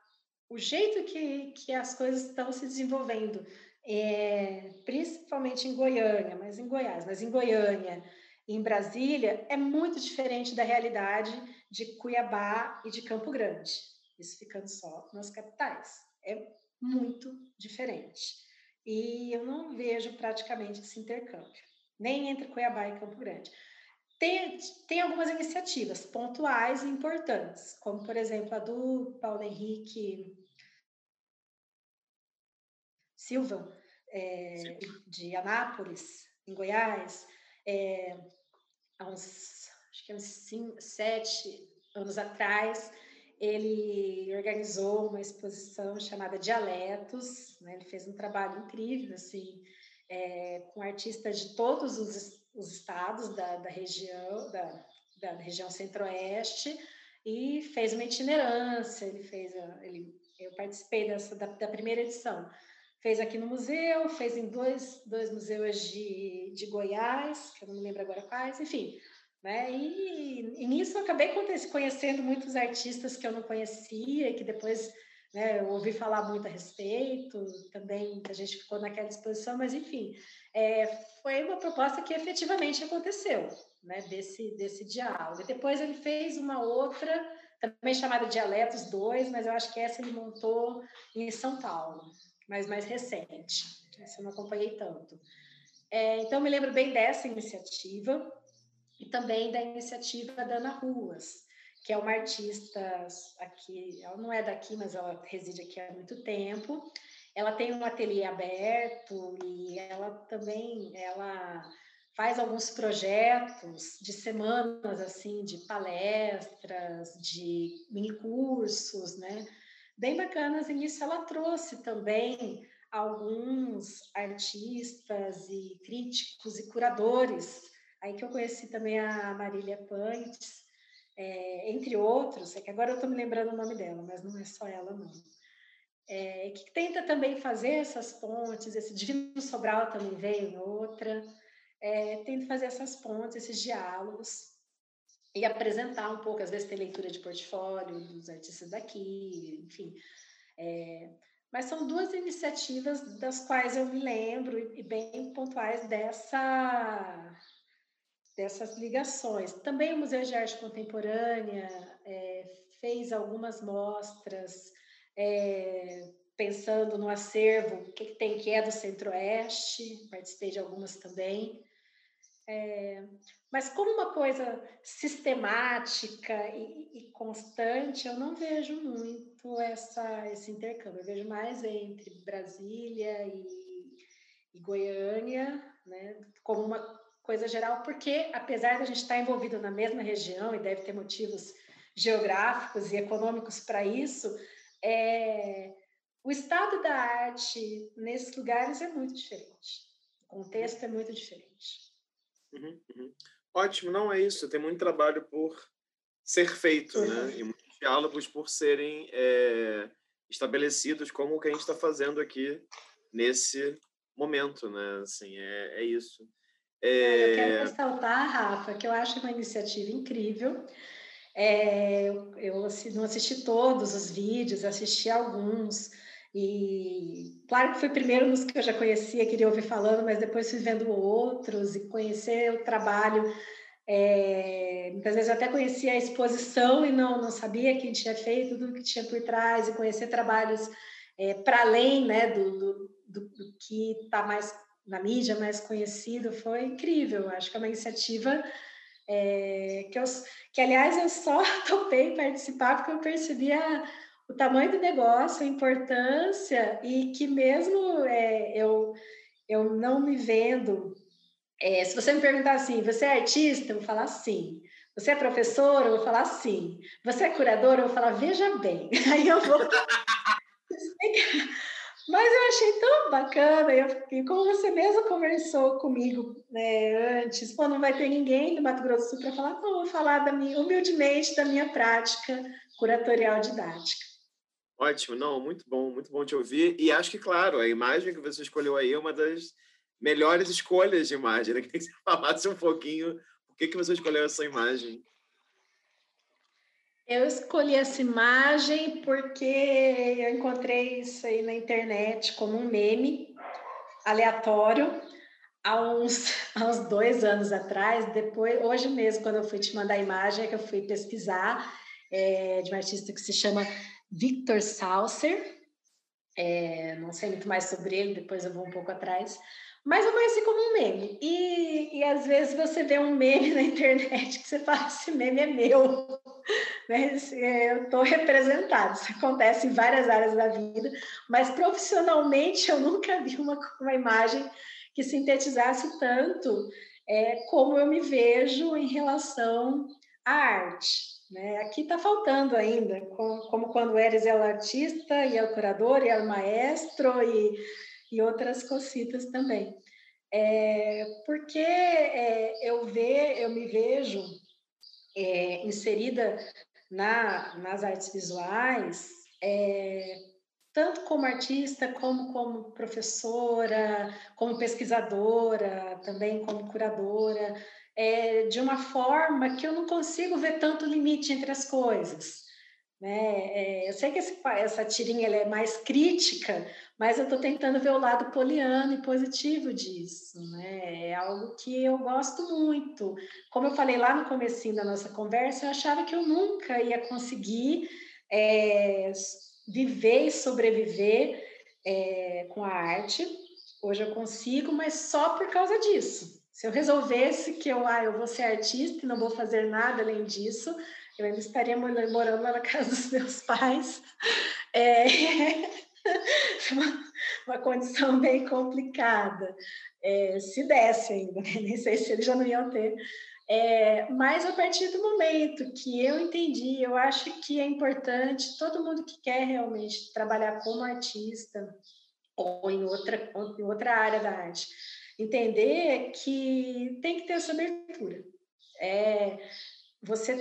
o jeito que, que as coisas estão se desenvolvendo, é, principalmente em Goiânia, mas em Goiás, mas em Goiânia em Brasília, é muito diferente da realidade de Cuiabá e de Campo Grande. Isso ficando só nas capitais. É muito diferente. E eu não vejo praticamente esse intercâmbio nem entre Cuiabá e Campo Grande. Tem, tem algumas iniciativas pontuais e importantes, como, por exemplo, a do Paulo Henrique Silva, é, de Anápolis, em Goiás, é, há uns, acho que uns cinco, sete anos atrás, ele organizou uma exposição chamada Dialetos, né? ele fez um trabalho incrível, assim, é, com artistas de todos os, os estados da, da região, da, da região centro-oeste, e fez uma itinerância, ele fez, ele, eu participei dessa, da, da primeira edição, fez aqui no museu, fez em dois, dois museus de, de Goiás, que eu não me lembro agora quais, enfim, né? E, e nisso eu acabei conhecendo muitos artistas que eu não conhecia que depois né, eu ouvi falar muito a respeito, também a gente ficou naquela exposição, mas enfim, é, foi uma proposta que efetivamente aconteceu, né, desse, desse diálogo. Depois ele fez uma outra, também chamada Dialetos 2, mas eu acho que essa ele montou em São Paulo, mas mais recente, essa eu não acompanhei tanto. É, então, me lembro bem dessa iniciativa, e também da iniciativa da Ana Ruas, que é uma artista aqui, ela não é daqui, mas ela reside aqui há muito tempo. Ela tem um ateliê aberto e ela também ela faz alguns projetos de semanas assim, de palestras, de mini cursos, né? Bem bacanas. E nisso ela trouxe também alguns artistas e críticos e curadores Aí que eu conheci também a Marília Pantes, é, entre outros, é que agora eu estou me lembrando o nome dela, mas não é só ela, não. É, que tenta também fazer essas pontes, esse Divino Sobral também veio em outra, é, tenta fazer essas pontes, esses diálogos, e apresentar um pouco, às vezes tem leitura de portfólio dos artistas daqui, enfim. É, mas são duas iniciativas das quais eu me lembro e, bem pontuais dessa dessas ligações. Também o Museu de Arte Contemporânea é, fez algumas mostras é, pensando no acervo que tem que é do Centro-Oeste, participei de algumas também. É, mas como uma coisa sistemática e, e, constante, eu não vejo muito essa, esse intercâmbio. Eu vejo mais entre Brasília e, e Goiânia, né, como uma coisa geral, porque apesar da gente estar envolvido na mesma região e deve ter motivos geográficos e econômicos para isso, é, o estado da arte nesses lugares é muito diferente. O contexto é muito diferente. Uhum, uhum. Ótimo, não é isso. Tem muito trabalho por ser feito, né? uhum. né? E muitos diálogos por serem é, estabelecidos, como o que a gente está fazendo aqui nesse momento, né? Assim, é, é isso. É... Eu quero ressaltar, Rafa, que eu acho uma iniciativa incrível. É, eu, eu não assisti todos os vídeos, assisti alguns. E claro que foi primeiro nos que eu já conhecia, queria ouvir falando, mas depois fui vendo outros e conhecer o trabalho. É, muitas vezes eu até conhecia a exposição e não, não sabia quem tinha feito, tudo que tinha por trás, e conhecer trabalhos é, para além né, do, do, do, do que está mais na mídia mais conhecido, foi incrível. Acho que é uma iniciativa é, que, eu, que, aliás, eu só topei participar porque eu percebia o tamanho do negócio, a importância e que mesmo é, eu, eu não me vendo... É, se você me perguntar assim, você é artista? Eu vou falar sim. Você é professor? Eu vou falar sim. Você é curador? Eu vou falar, veja bem. Aí eu vou... Eu achei tão bacana, e como você mesmo conversou comigo né, antes, pô, não vai ter ninguém do Mato Grosso do Sul para falar, então vou falar da minha, humildemente da minha prática curatorial didática. Ótimo, não, muito bom, muito bom te ouvir. E acho que, claro, a imagem que você escolheu aí é uma das melhores escolhas de imagem. Né? Queria que você falasse um pouquinho por que, que você escolheu essa imagem. Eu escolhi essa imagem porque eu encontrei isso aí na internet como um meme aleatório há uns, há uns dois anos atrás. Depois, hoje mesmo, quando eu fui te mandar a imagem, é que eu fui pesquisar é, de um artista que se chama Victor Saucer. É, não sei muito mais sobre ele, depois eu vou um pouco atrás. Mas eu conheci como um meme. E, e às vezes você vê um meme na internet que você fala, esse meme é meu. Né? É, eu estou representado. Isso acontece em várias áreas da vida, mas profissionalmente eu nunca vi uma, uma imagem que sintetizasse tanto é, como eu me vejo em relação à arte. Né? Aqui está faltando ainda, como, quando eres el artista e el curador e el maestro e, e outras cositas também. É, porque é, eu, ve, eu me vejo é, inserida na, nas artes visuais, é, tanto como artista, como como professora, como pesquisadora, também como curadora, é, de uma forma que eu não consigo ver tanto limite entre as coisas. Né? É, eu sei que esse, essa tirinha é mais crítica, mas eu estou tentando ver o lado poliano e positivo disso. Né? É algo que eu gosto muito. Como eu falei lá no comecinho da nossa conversa, eu achava que eu nunca ia conseguir é, viver e sobreviver é, com a arte. Hoje eu consigo, mas só por causa disso. Se eu resolvesse que eu, ah, eu vou ser artista e não vou fazer nada além disso, eu ainda estaria morando lá na casa dos meus pais. É uma, condição bem complicada. É, se desse ainda, né? nem sei se eles já não iam ter. É, mas a partir do momento que eu entendi, eu acho que é importante todo mundo que quer realmente trabalhar como artista ou em outra, ou em outra área da arte, entender que tem que ter essa abertura. É, você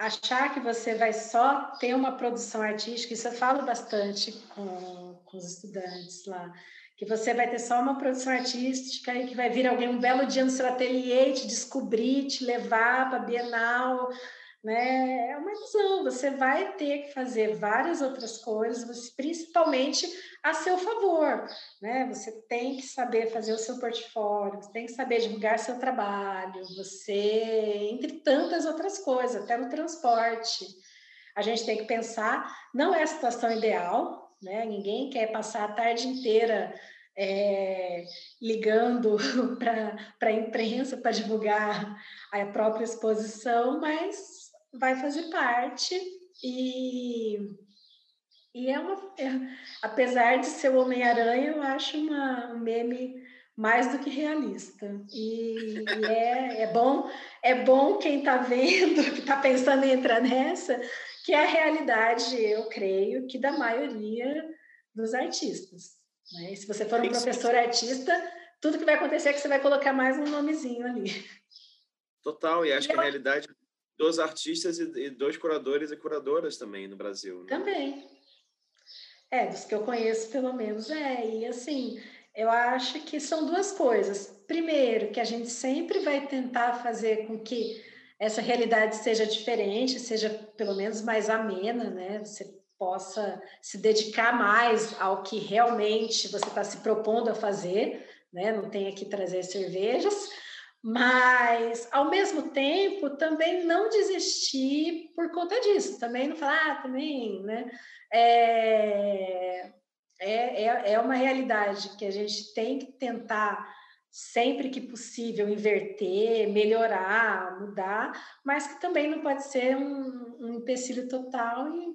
achar que você vai só ter uma produção artística, isso eu falo bastante com, com os estudantes lá, que você vai ter só uma produção artística e que vai vir alguém um belo dia no seu ateliê te descobrir, te levar para a Bienal, né? É uma ilusão. Você vai ter que fazer várias outras coisas, principalmente a seu favor, né? Você tem que saber fazer o seu portfólio, você tem que saber divulgar seu trabalho, você, entre tantas outras coisas, até no transporte. A gente tem que pensar, não é a situação ideal, né? Ninguém quer passar a tarde inteira é, ligando para a imprensa para divulgar a própria exposição, mas vai fazer parte e e é uma é, apesar de ser o Homem-Aranha, eu acho uma, um meme mais do que realista. E, e é, é bom é bom quem está vendo, que está pensando em entrar nessa, que é a realidade, eu creio, que da maioria dos artistas. Né? se você for um professor artista, tudo que vai acontecer é que você vai colocar mais um nomezinho ali. Total, e acho e que a realidade dos artistas e, dos curadores e curadoras também no Brasil. Né? Também. É, dos que eu conheço, pelo menos. É, e assim, eu acho que são duas coisas. Primeiro, que a gente sempre vai tentar fazer com que essa realidade seja diferente, seja pelo menos mais amena, né? Você possa se dedicar mais ao que realmente você está se propondo a fazer, né? Não tem que trazer cervejas, mas, ao mesmo tempo, também não desistir por conta disso. Também não falar, ah, também, né? É, é, é, é uma realidade que a gente tem que tentar, sempre que possível, inverter, melhorar, mudar, mas que também não pode ser um, um empecilho total e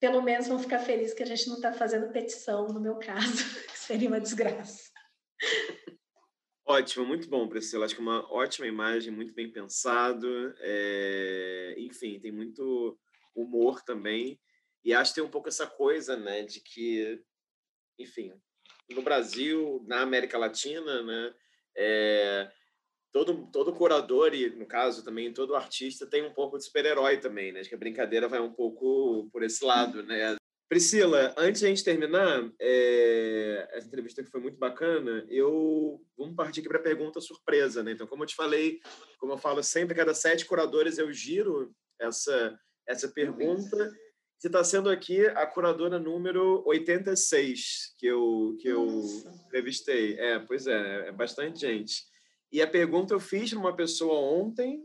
pelo menos vão ficar felizes que a gente não está fazendo petição, no meu caso, que seria uma desgraça. Ótimo, muito bom, Priscila. Acho que uma ótima imagem, muito bem pensado. É... Enfim, tem muito humor também. E acho que tem um pouco essa coisa, né, de que, enfim, no Brasil, na América Latina, né, é... todo, todo curador, e no caso também todo artista, tem um pouco de super-herói também, né? Acho que a brincadeira vai um pouco por esse lado, né? Priscila, antes de a gente terminar é, essa entrevista que foi muito bacana, eu vamos partir aqui para a pergunta surpresa, né? Então, como eu te falei, como eu falo sempre, cada sete curadores eu giro essa essa pergunta. Você está sendo aqui a curadora número 86 que eu que eu entrevistei. É, pois é, é bastante gente. E a pergunta eu fiz para uma pessoa ontem,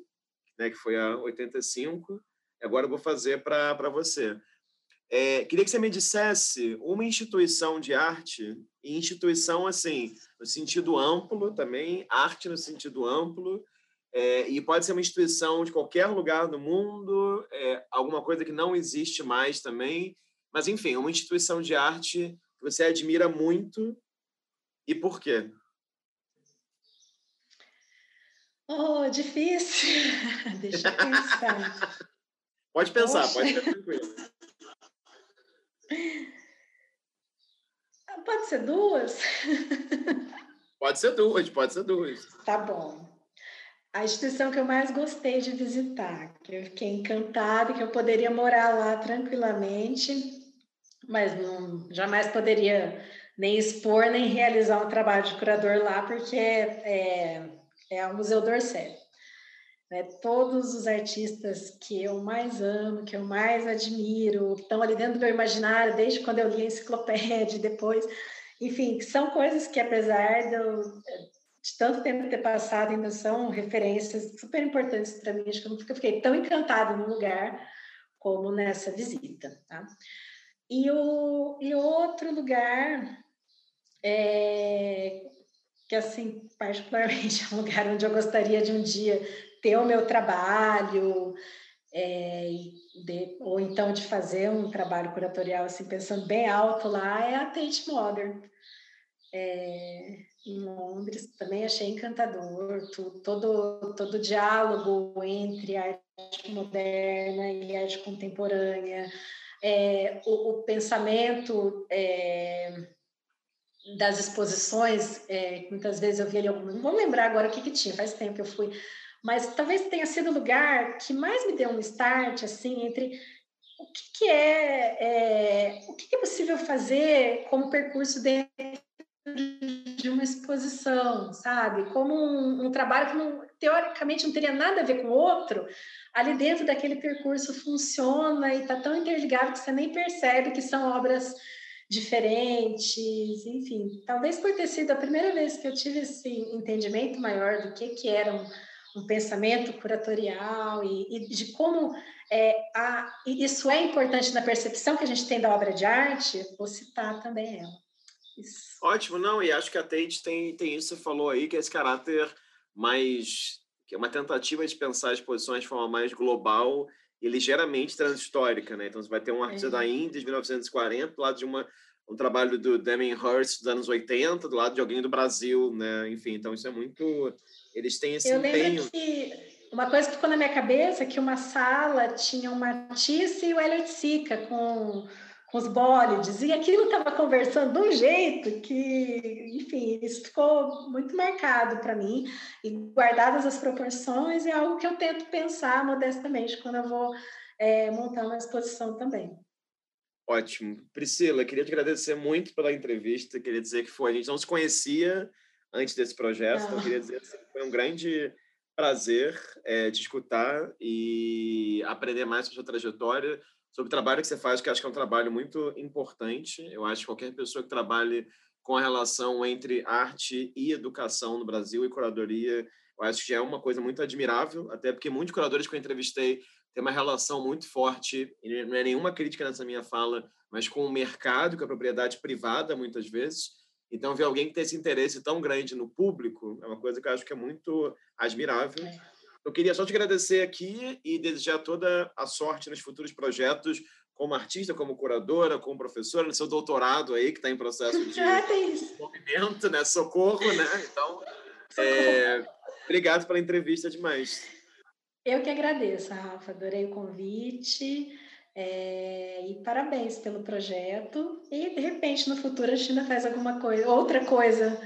né, que foi a 85. Agora eu vou fazer para você. É, queria que você me dissesse uma instituição de arte, e instituição assim, no sentido amplo também, arte no sentido amplo, é, e pode ser uma instituição de qualquer lugar do mundo, é, alguma coisa que não existe mais também, mas enfim, uma instituição de arte que você admira muito e por quê? Oh, difícil. Deixa eu pensar. Pode pensar, Poxa. pode ficar tranquilo. Pode ser duas? Pode ser duas, pode ser duas. Tá bom. A instituição que eu mais gostei de visitar, que eu fiquei encantada, que eu poderia morar lá tranquilamente, mas não, jamais poderia nem expor, nem realizar um trabalho de curador lá, porque é, é, é o Museu d'Orsay. Né? Todos os artistas que eu mais amo, que eu mais admiro, estão ali dentro do meu imaginário, desde quando eu li a enciclopédia, depois, enfim, são coisas que, apesar de, eu, de tanto tempo ter passado, ainda são referências super importantes para mim. Acho que eu fiquei tão encantada no lugar como nessa visita. Tá? E, o, e outro lugar é, que, assim, particularmente é um lugar onde eu gostaria de um dia ter o meu trabalho, é, de, ou então de fazer um trabalho curatorial, assim, pensando bem alto lá, é a Tate Modern. É, em Londres, também achei encantador, todo, todo o diálogo entre arte moderna e arte contemporânea, é, o, o, pensamento é, das exposições, é, muitas vezes eu vi ali, não vou lembrar agora o que, que tinha, faz tempo que eu fui, mas talvez tenha sido o lugar que mais me deu um start, assim, entre o que, que é, é, o que, que é possível fazer como percurso dentro de uma exposição, sabe? Como um, um, trabalho que não, teoricamente não teria nada a ver com o outro, ali dentro daquele percurso funciona e está tão interligado que você nem percebe que são obras diferentes, enfim. Talvez por ter sido a primeira vez que eu tive esse entendimento maior do que, que um, um pensamento curatorial e, e de como é, a, isso é importante na percepção que a gente tem da obra de arte, vou citar também ela. Isso. Ótimo, não, e acho que a Tate tem, tem isso que você falou aí, que é esse caráter mais. que é uma tentativa de pensar as posições de forma mais global e ligeiramente transhistórica, né? Então você vai ter um artista é. da Índia de 1940, do lado de uma, um trabalho do Damien Hirst dos anos 80, do lado de alguém do Brasil, né? Enfim, então isso é muito eles têm esse Eu empenho. lembro que uma coisa que ficou na minha cabeça é que uma sala tinha uma Matisse e o Elliot Sica com, com os bólides, e aquilo estava conversando de um jeito que, enfim, isso ficou muito marcado para mim, e guardadas as proporções, é algo que eu tento pensar modestamente quando eu vou é, montar uma exposição também. Ótimo. Priscila, queria te agradecer muito pela entrevista, queria dizer que foi, a gente não se conhecia, antes desse projeto. Então, eu queria dizer assim, foi um grande prazer é, te escutar e aprender mais sobre a sua trajetória, sobre o trabalho que você faz, que acho que é um trabalho muito importante. Eu acho que qualquer pessoa que trabalhe com a relação entre arte e educação no Brasil e curadoria, eu acho que é uma coisa muito admirável, até porque muitos curadores que eu entrevistei têm uma relação muito forte, e não é nenhuma crítica nessa minha fala, mas com o mercado, com a propriedade privada, muitas vezes. Então, ver alguém que tem esse interesse tão grande no público é uma coisa que eu acho que é muito admirável. É. Eu queria só te agradecer aqui e desejar toda a sorte nos futuros projetos como artista, como curadora, como professora, no seu doutorado aí, que está em processo de ah, movimento, né? Socorro, né? Então, é... obrigado pela entrevista demais. Eu que agradeço, Rafa. Adorei o convite. É, e parabéns pelo projeto. E de repente no futuro a China faz alguma coisa, outra coisa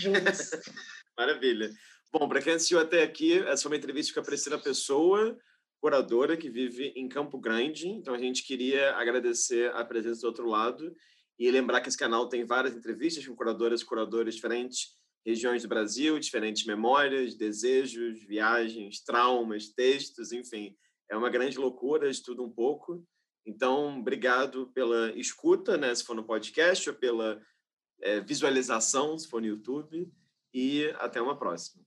juntos. Maravilha. Bom, para quem assistiu até aqui, essa foi uma entrevista com a Priscila Pessoa, curadora que vive em Campo Grande. Então a gente queria agradecer a presença do outro lado e lembrar que esse canal tem várias entrevistas com curadoras e curadores diferentes regiões do Brasil, diferentes memórias, desejos, viagens, traumas, textos, enfim é uma grande loucura de tudo um pouco. Então, obrigado pela escuta, né, se for no podcast, ou pela é, visualização, se for no YouTube, e até uma próxima.